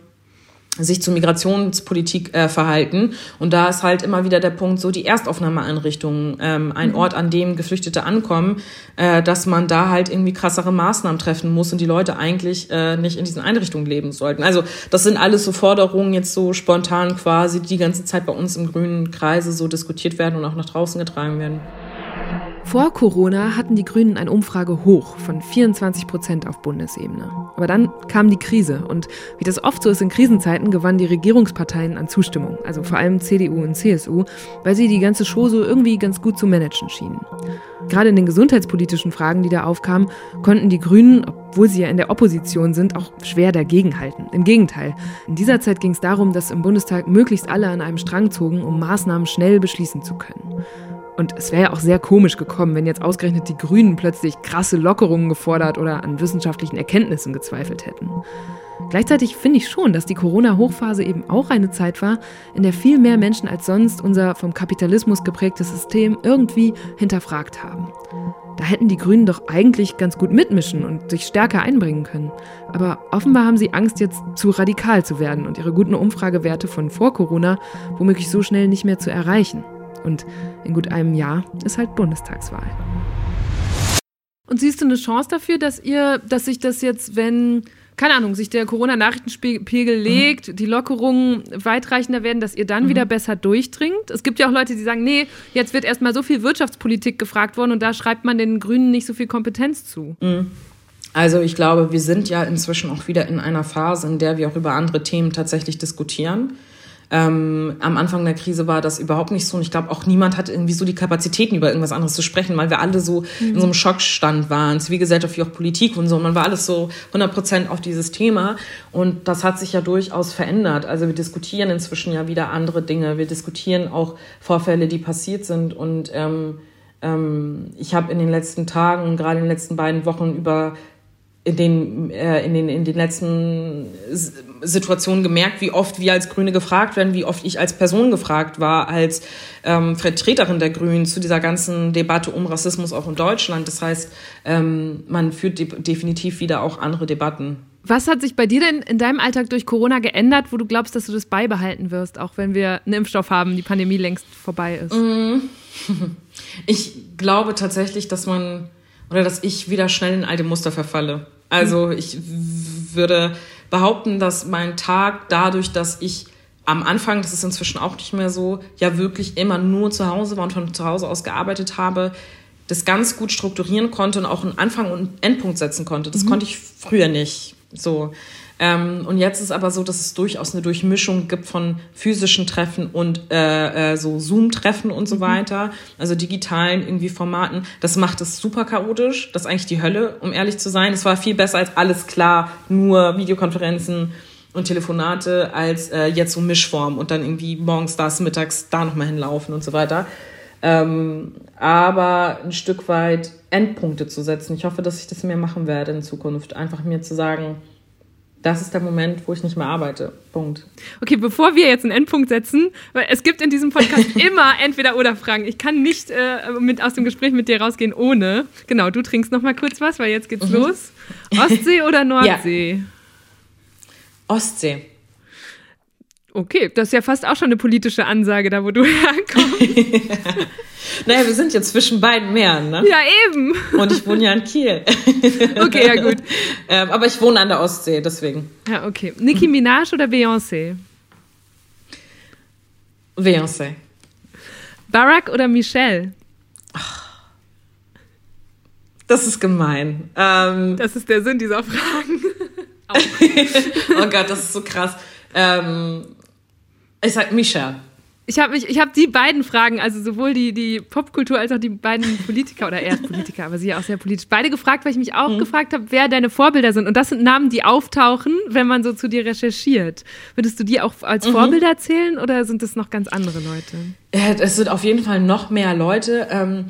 sich zur Migrationspolitik äh, verhalten. Und da ist halt immer wieder der Punkt, so die Erstaufnahmeeinrichtungen, ähm, ein mhm. Ort, an dem Geflüchtete ankommen, äh, dass man da halt irgendwie krassere Maßnahmen treffen muss und die Leute eigentlich äh, nicht in diesen Einrichtungen leben sollten. Also das sind alles so Forderungen jetzt so spontan quasi, die die ganze Zeit bei uns im grünen Kreise so diskutiert werden und auch nach draußen getragen werden. Vor Corona hatten die Grünen eine Umfrage hoch von 24 Prozent auf Bundesebene. Aber dann kam die Krise und wie das oft so ist in Krisenzeiten, gewannen die Regierungsparteien an Zustimmung, also vor allem CDU und CSU, weil sie die ganze Show so irgendwie ganz gut zu managen schienen. Gerade in den gesundheitspolitischen Fragen, die da aufkamen, konnten die Grünen, obwohl sie ja in der Opposition sind, auch schwer dagegenhalten. Im Gegenteil, in dieser Zeit ging es darum, dass im Bundestag möglichst alle an einem Strang zogen, um Maßnahmen schnell beschließen zu können. Und es wäre ja auch sehr komisch gekommen, wenn jetzt ausgerechnet die Grünen plötzlich krasse Lockerungen gefordert oder an wissenschaftlichen Erkenntnissen gezweifelt hätten. Gleichzeitig finde ich schon, dass die Corona-Hochphase eben auch eine Zeit war, in der viel mehr Menschen als sonst unser vom Kapitalismus geprägtes System irgendwie hinterfragt haben. Da hätten die Grünen doch eigentlich ganz gut mitmischen und sich stärker einbringen können. Aber offenbar haben sie Angst, jetzt zu radikal zu werden und ihre guten Umfragewerte von vor Corona womöglich so schnell nicht mehr zu erreichen. Und in gut einem Jahr ist halt Bundestagswahl. Und siehst du eine Chance dafür, dass ihr, dass sich das jetzt, wenn, keine Ahnung, sich der Corona-Nachrichtenpegel mhm. legt, mhm. die Lockerungen weitreichender werden, dass ihr dann mhm. wieder besser durchdringt? Es gibt ja auch Leute, die sagen, nee, jetzt wird erstmal so viel Wirtschaftspolitik gefragt worden und da schreibt man den Grünen nicht so viel Kompetenz zu. Mhm. Also ich glaube, wir sind ja inzwischen auch wieder in einer Phase, in der wir auch über andere Themen tatsächlich diskutieren. Ähm, am Anfang der Krise war das überhaupt nicht so. Und ich glaube, auch niemand hat irgendwie so die Kapazitäten, über irgendwas anderes zu sprechen, weil wir alle so mhm. in so einem Schockstand waren, Zivilgesellschaft wie auch Politik und so. Und man war alles so 100 Prozent auf dieses Thema. Und das hat sich ja durchaus verändert. Also wir diskutieren inzwischen ja wieder andere Dinge. Wir diskutieren auch Vorfälle, die passiert sind. Und ähm, ähm, ich habe in den letzten Tagen, gerade in den letzten beiden Wochen über in den, äh, in den, in den letzten Situationen gemerkt, wie oft wir als Grüne gefragt werden, wie oft ich als Person gefragt war, als ähm, Vertreterin der Grünen zu dieser ganzen Debatte um Rassismus auch in Deutschland. Das heißt, ähm, man führt de definitiv wieder auch andere Debatten. Was hat sich bei dir denn in deinem Alltag durch Corona geändert, wo du glaubst, dass du das beibehalten wirst, auch wenn wir einen Impfstoff haben, die Pandemie längst vorbei ist? Mm. Ich glaube tatsächlich, dass man oder dass ich wieder schnell in alte Muster verfalle. Also ich würde behaupten, dass mein Tag dadurch, dass ich am Anfang, das ist inzwischen auch nicht mehr so, ja wirklich immer nur zu Hause war und von zu Hause aus gearbeitet habe, das ganz gut strukturieren konnte und auch einen Anfang und einen Endpunkt setzen konnte. Das mhm. konnte ich früher nicht. So. Ähm, und jetzt ist aber so, dass es durchaus eine Durchmischung gibt von physischen Treffen und äh, äh, so Zoom-Treffen und so mhm. weiter, also digitalen irgendwie Formaten. Das macht es super chaotisch. Das ist eigentlich die Hölle, um ehrlich zu sein. Es war viel besser als alles klar, nur Videokonferenzen und Telefonate als äh, jetzt so Mischform und dann irgendwie morgens das, mittags da nochmal hinlaufen und so weiter. Ähm, aber ein Stück weit Endpunkte zu setzen. Ich hoffe, dass ich das mehr machen werde in Zukunft. Einfach mir zu sagen, das ist der Moment, wo ich nicht mehr arbeite. Punkt. Okay, bevor wir jetzt einen Endpunkt setzen, weil es gibt in diesem Podcast immer entweder oder Fragen. Ich kann nicht äh, mit aus dem Gespräch mit dir rausgehen ohne. Genau, du trinkst noch mal kurz was, weil jetzt geht's mhm. los. Ostsee oder Nordsee? Ja. Ostsee. Okay, das ist ja fast auch schon eine politische Ansage, da wo du herkommst. naja, wir sind jetzt zwischen beiden Meeren, ne? Ja, eben. Und ich wohne ja in Kiel. okay, ja gut. Ähm, aber ich wohne an der Ostsee, deswegen. Ja, okay. Nicki Minaj oder Beyoncé? Beyoncé. Barack oder Michelle? Das ist gemein. Ähm, das ist der Sinn dieser Fragen. oh Gott, das ist so krass. Ähm, ich sag Michelle. Ich habe ich habe die beiden Fragen, also sowohl die, die Popkultur als auch die beiden Politiker oder erst Politiker, aber sie ja auch sehr politisch, beide gefragt, weil ich mich auch mhm. gefragt habe, wer deine Vorbilder sind. Und das sind Namen, die auftauchen, wenn man so zu dir recherchiert. Würdest du die auch als mhm. Vorbilder zählen oder sind das noch ganz andere Leute? Es sind auf jeden Fall noch mehr Leute. Ähm,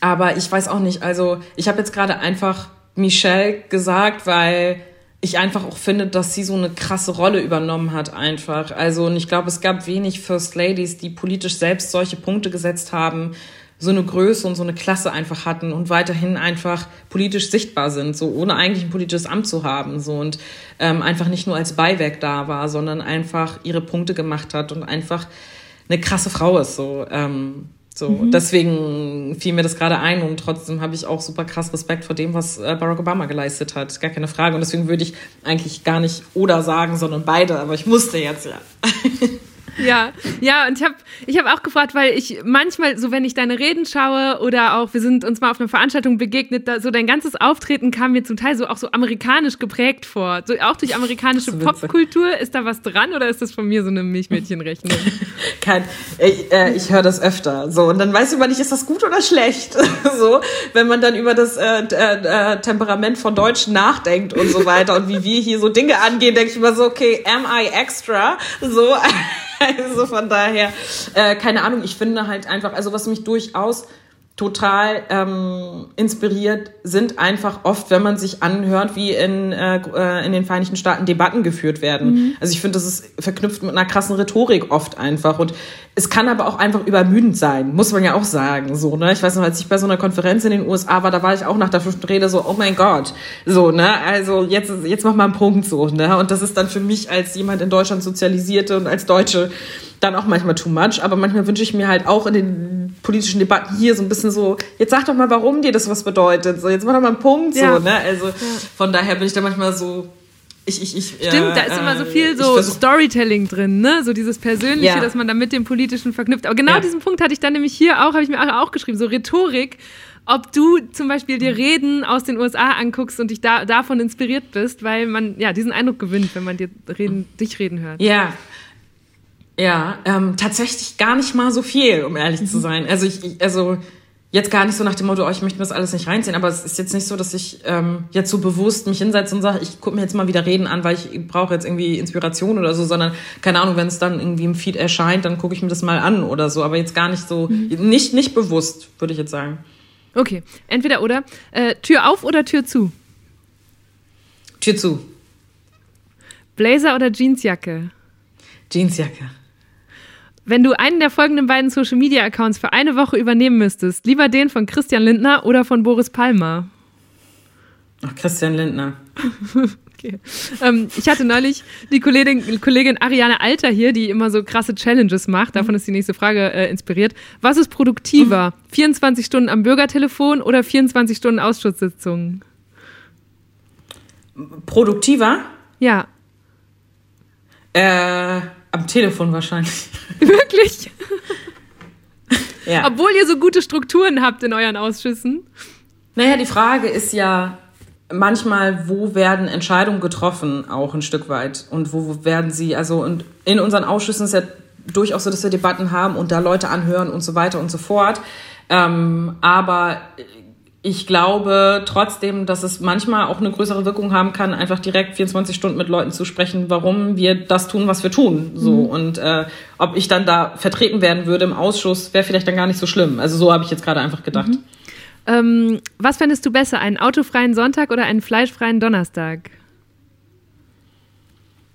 aber ich weiß auch nicht. Also ich habe jetzt gerade einfach Michelle gesagt, weil ich einfach auch finde, dass sie so eine krasse Rolle übernommen hat einfach. Also und ich glaube, es gab wenig First Ladies, die politisch selbst solche Punkte gesetzt haben, so eine Größe und so eine Klasse einfach hatten und weiterhin einfach politisch sichtbar sind, so ohne eigentlich ein politisches Amt zu haben, so und ähm, einfach nicht nur als Beiwerk da war, sondern einfach ihre Punkte gemacht hat und einfach eine krasse Frau ist, so. Ähm, so, mhm. deswegen fiel mir das gerade ein und trotzdem habe ich auch super krass Respekt vor dem, was äh, Barack Obama geleistet hat. Gar keine Frage. Und deswegen würde ich eigentlich gar nicht oder sagen, sondern beide, aber ich musste jetzt ja. Ja, ja, und ich habe ich hab auch gefragt, weil ich manchmal, so wenn ich deine Reden schaue oder auch, wir sind uns mal auf einer Veranstaltung begegnet, da, so dein ganzes Auftreten kam mir zum Teil so auch so amerikanisch geprägt vor. So, auch durch amerikanische Popkultur. Ist da was dran oder ist das von mir so eine Milchmädchenrechnung? Kein, ich, äh, ich höre das öfter. So, und dann weiß man nicht, ist das gut oder schlecht? so, wenn man dann über das äh, äh, äh, Temperament von Deutschen nachdenkt und so weiter und wie wir hier so Dinge angehen, denke ich immer so, okay, am I extra? So, also von daher, äh, keine Ahnung, ich finde halt einfach, also was mich durchaus total ähm, inspiriert sind einfach oft, wenn man sich anhört, wie in, äh, äh, in den Vereinigten Staaten Debatten geführt werden. Mhm. Also ich finde, das ist verknüpft mit einer krassen Rhetorik oft einfach. Und es kann aber auch einfach übermüdend sein, muss man ja auch sagen. So, ne? Ich weiß noch, als ich bei so einer Konferenz in den USA war, da war ich auch nach der fünften Rede so, oh mein Gott. So, ne? Also jetzt, jetzt mach mal einen Punkt so, ne? Und das ist dann für mich als jemand in Deutschland sozialisierte und als Deutsche dann auch manchmal too much, aber manchmal wünsche ich mir halt auch in den politischen Debatten hier so ein bisschen so, jetzt sag doch mal, warum dir das was bedeutet. So, jetzt mach doch mal einen Punkt ja. so, ne? Also ja. von daher bin ich da manchmal so. Ich, ich, ich, Stimmt, äh, da ist immer so viel so Storytelling drin, ne? So dieses Persönliche, ja. dass man da mit dem Politischen verknüpft. Aber genau diesen Punkt hatte ich dann nämlich hier auch, habe ich mir auch geschrieben, so Rhetorik ob du zum Beispiel dir Reden aus den USA anguckst und dich da, davon inspiriert bist, weil man ja diesen Eindruck gewinnt, wenn man dir reden, dich reden hört. Ja, ja, ähm, tatsächlich gar nicht mal so viel, um ehrlich zu mhm. sein. Also ich, also jetzt gar nicht so nach dem Motto, oh, ich möchte mir das alles nicht reinziehen, aber es ist jetzt nicht so, dass ich ähm, jetzt so bewusst mich hinsetze und sage, ich gucke mir jetzt mal wieder Reden an, weil ich brauche jetzt irgendwie Inspiration oder so, sondern keine Ahnung, wenn es dann irgendwie im Feed erscheint, dann gucke ich mir das mal an oder so, aber jetzt gar nicht so, mhm. nicht, nicht bewusst, würde ich jetzt sagen. Okay, entweder oder. Äh, Tür auf oder Tür zu? Tür zu. Blazer oder Jeansjacke? Jeansjacke. Wenn du einen der folgenden beiden Social Media Accounts für eine Woche übernehmen müsstest, lieber den von Christian Lindner oder von Boris Palmer? Ach, Christian Lindner. okay. Ähm, ich hatte neulich die Kollegin, Kollegin Ariane Alter hier, die immer so krasse Challenges macht. Davon ist die nächste Frage äh, inspiriert. Was ist produktiver? Mhm. 24 Stunden am Bürgertelefon oder 24 Stunden Ausschusssitzungen? Produktiver? Ja. Äh, am Telefon wahrscheinlich. Wirklich? ja. Obwohl ihr so gute Strukturen habt in euren Ausschüssen. Naja, die Frage ist ja manchmal, wo werden Entscheidungen getroffen, auch ein Stück weit. Und wo werden sie, also und in unseren Ausschüssen ist ja durchaus so, dass wir Debatten haben und da Leute anhören und so weiter und so fort. Ähm, aber ich glaube trotzdem, dass es manchmal auch eine größere Wirkung haben kann, einfach direkt 24 Stunden mit Leuten zu sprechen, warum wir das tun, was wir tun. So mhm. und äh, ob ich dann da vertreten werden würde im Ausschuss, wäre vielleicht dann gar nicht so schlimm. Also so habe ich jetzt gerade einfach gedacht. Mhm. Ähm, was fändest du besser, einen autofreien Sonntag oder einen fleischfreien Donnerstag?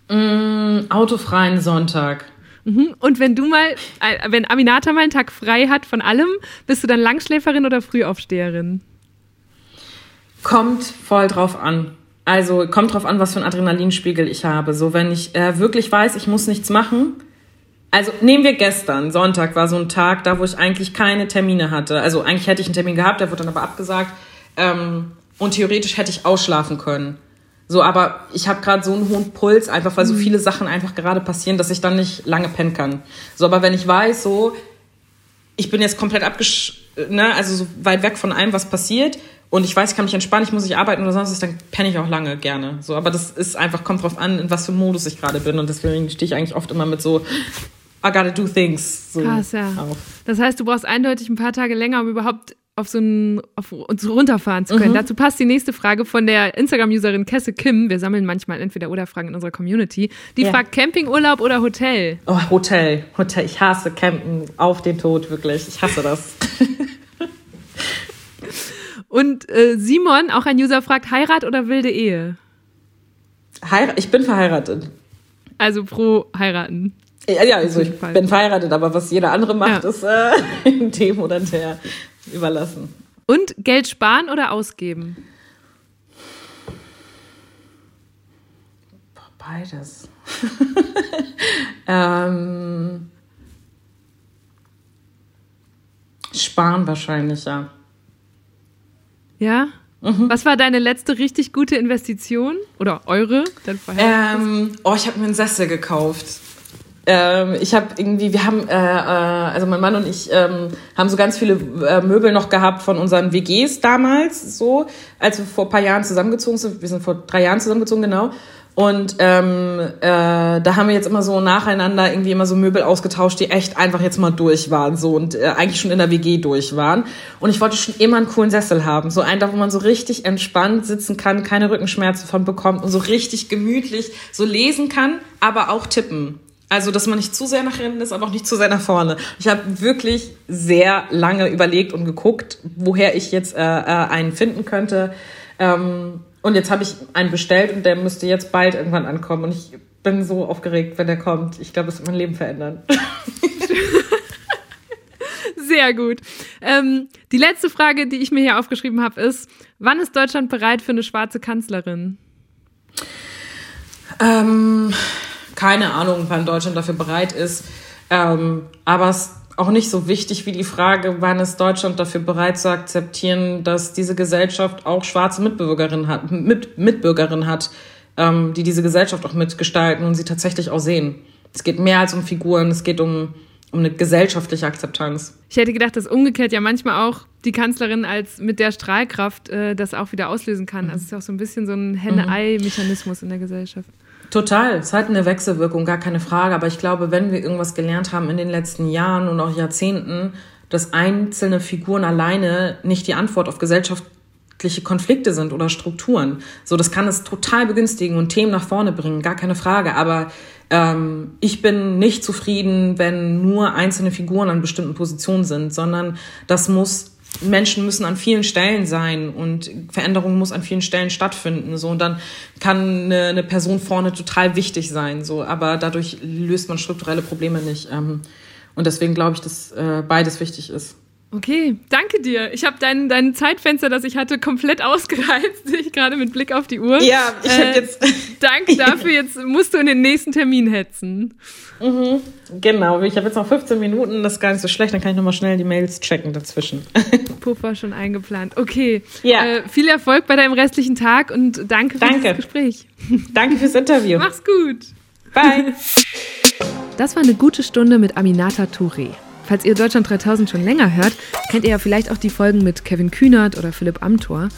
Mm, autofreien Sonntag. Mhm. Und wenn du mal, äh, wenn Aminata mal einen Tag frei hat von allem, bist du dann Langschläferin oder Frühaufsteherin? Kommt voll drauf an. Also kommt drauf an, was für einen Adrenalinspiegel ich habe. So, wenn ich äh, wirklich weiß, ich muss nichts machen. Also nehmen wir gestern, Sonntag war so ein Tag, da wo ich eigentlich keine Termine hatte. Also eigentlich hätte ich einen Termin gehabt, der wurde dann aber abgesagt. Ähm, und theoretisch hätte ich ausschlafen können. So, aber ich habe gerade so einen hohen Puls, einfach weil so mhm. viele Sachen einfach gerade passieren, dass ich dann nicht lange pennen kann. So, aber wenn ich weiß, so, ich bin jetzt komplett abgesch... Ne, also so weit weg von allem, was passiert und ich weiß, ich kann mich entspannen, ich muss nicht arbeiten oder sonst was, dann penne ich auch lange gerne. So, aber das ist einfach, kommt drauf an, in was für Modus ich gerade bin und deswegen stehe ich eigentlich oft immer mit so, I gotta do things. So Krass, ja. Auf. Das heißt, du brauchst eindeutig ein paar Tage länger, um überhaupt auf so ein, auf uns runterfahren zu können. Mhm. Dazu passt die nächste Frage von der Instagram-Userin Kesse Kim. Wir sammeln manchmal entweder oder Fragen in unserer Community. Die ja. fragt Campingurlaub oder Hotel? Oh, Hotel. Hotel. Ich hasse Campen auf den Tod, wirklich. Ich hasse das. Und äh, Simon, auch ein User, fragt Heirat oder wilde Ehe? Heirat, ich bin verheiratet. Also pro heiraten. Ja, ja also ich bin verheiratet, aber was jeder andere macht, ja. ist äh, dem oder der überlassen. Und Geld sparen oder ausgeben? Beides. ähm, sparen wahrscheinlich, ja. Ja? Mhm. Was war deine letzte richtig gute Investition? Oder eure? Ähm, oh, ich habe mir einen Sessel gekauft. Ähm, ich habe irgendwie, wir haben, äh, äh, also mein Mann und ich ähm, haben so ganz viele äh, Möbel noch gehabt von unseren WGs damals, so, als wir vor ein paar Jahren zusammengezogen sind. Wir sind vor drei Jahren zusammengezogen, genau. Und ähm, äh, da haben wir jetzt immer so nacheinander irgendwie immer so Möbel ausgetauscht, die echt einfach jetzt mal durch waren so und äh, eigentlich schon in der WG durch waren. Und ich wollte schon immer einen coolen Sessel haben, so einen, wo man so richtig entspannt sitzen kann, keine Rückenschmerzen von bekommt und so richtig gemütlich so lesen kann, aber auch tippen. Also, dass man nicht zu sehr nach hinten ist, aber auch nicht zu sehr nach vorne. Ich habe wirklich sehr lange überlegt und geguckt, woher ich jetzt äh, äh, einen finden könnte. Ähm, und jetzt habe ich einen bestellt und der müsste jetzt bald irgendwann ankommen. Und ich bin so aufgeregt, wenn der kommt. Ich glaube, es wird mein Leben verändern. Sehr gut. Ähm, die letzte Frage, die ich mir hier aufgeschrieben habe, ist: Wann ist Deutschland bereit für eine schwarze Kanzlerin? Ähm, keine Ahnung, wann Deutschland dafür bereit ist. Ähm, aber es auch nicht so wichtig wie die Frage, wann ist Deutschland dafür bereit zu akzeptieren, dass diese Gesellschaft auch schwarze Mitbürgerinnen hat, mit, Mitbürgerinnen hat, ähm, die diese Gesellschaft auch mitgestalten und sie tatsächlich auch sehen. Es geht mehr als um Figuren, es geht um, um eine gesellschaftliche Akzeptanz. Ich hätte gedacht, dass umgekehrt ja manchmal auch die Kanzlerin als mit der Strahlkraft äh, das auch wieder auslösen kann. Also es ist auch so ein bisschen so ein Henne-Ei-Mechanismus in der Gesellschaft. Total. Es hat eine Wechselwirkung, gar keine Frage. Aber ich glaube, wenn wir irgendwas gelernt haben in den letzten Jahren und auch Jahrzehnten, dass einzelne Figuren alleine nicht die Antwort auf gesellschaftliche Konflikte sind oder Strukturen. So, das kann es total begünstigen und Themen nach vorne bringen, gar keine Frage. Aber ähm, ich bin nicht zufrieden, wenn nur einzelne Figuren an bestimmten Positionen sind, sondern das muss Menschen müssen an vielen Stellen sein und Veränderung muss an vielen Stellen stattfinden. So und dann kann eine, eine Person vorne total wichtig sein. So, aber dadurch löst man strukturelle Probleme nicht. Ähm, und deswegen glaube ich, dass äh, beides wichtig ist. Okay, danke dir. Ich habe dein, dein Zeitfenster, das ich hatte, komplett ausgereizt, ich gerade mit Blick auf die Uhr. Ja, ich äh, habe jetzt. danke dafür. Jetzt musst du in den nächsten Termin hetzen. Mhm, genau, ich habe jetzt noch 15 Minuten, das ist gar nicht so schlecht, dann kann ich nochmal schnell die Mails checken dazwischen. Puffer schon eingeplant. Okay. Ja. Äh, viel Erfolg bei deinem restlichen Tag und danke für danke. das Gespräch. Danke fürs Interview. Mach's gut. Bye. Das war eine gute Stunde mit Aminata Touré. Falls ihr Deutschland 3000 schon länger hört, kennt ihr ja vielleicht auch die Folgen mit Kevin Kühnert oder Philipp Amthor.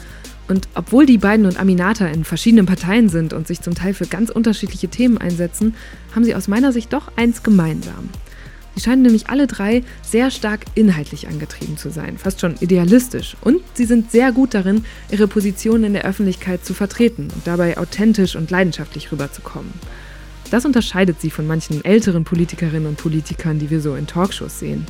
Und obwohl die beiden und Aminata in verschiedenen Parteien sind und sich zum Teil für ganz unterschiedliche Themen einsetzen, haben sie aus meiner Sicht doch eins gemeinsam. Sie scheinen nämlich alle drei sehr stark inhaltlich angetrieben zu sein, fast schon idealistisch. Und sie sind sehr gut darin, ihre Position in der Öffentlichkeit zu vertreten und dabei authentisch und leidenschaftlich rüberzukommen. Das unterscheidet sie von manchen älteren Politikerinnen und Politikern, die wir so in Talkshows sehen.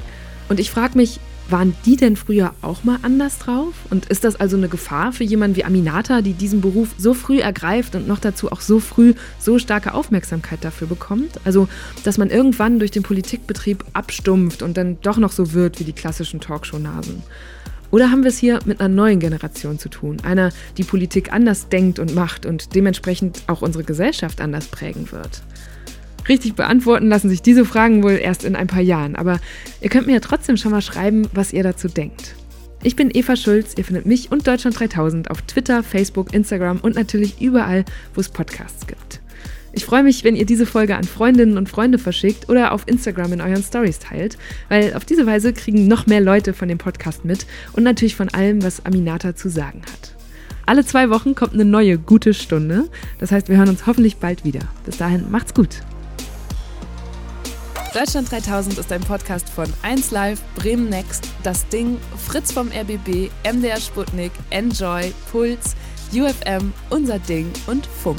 Und ich frage mich, waren die denn früher auch mal anders drauf? Und ist das also eine Gefahr für jemanden wie Aminata, die diesen Beruf so früh ergreift und noch dazu auch so früh so starke Aufmerksamkeit dafür bekommt? Also, dass man irgendwann durch den Politikbetrieb abstumpft und dann doch noch so wird wie die klassischen Talkshow-Nasen? Oder haben wir es hier mit einer neuen Generation zu tun? Einer, die Politik anders denkt und macht und dementsprechend auch unsere Gesellschaft anders prägen wird? Richtig beantworten lassen sich diese Fragen wohl erst in ein paar Jahren, aber ihr könnt mir ja trotzdem schon mal schreiben, was ihr dazu denkt. Ich bin Eva Schulz, ihr findet mich und Deutschland 3000 auf Twitter, Facebook, Instagram und natürlich überall, wo es Podcasts gibt. Ich freue mich, wenn ihr diese Folge an Freundinnen und Freunde verschickt oder auf Instagram in euren Stories teilt, weil auf diese Weise kriegen noch mehr Leute von dem Podcast mit und natürlich von allem, was Aminata zu sagen hat. Alle zwei Wochen kommt eine neue gute Stunde. Das heißt, wir hören uns hoffentlich bald wieder. Bis dahin, macht's gut. Deutschland 3000 ist ein Podcast von 1 Live, Bremen Next, Das Ding, Fritz vom RBB, MDR Sputnik, Enjoy, Puls, UFM, Unser Ding und Funk.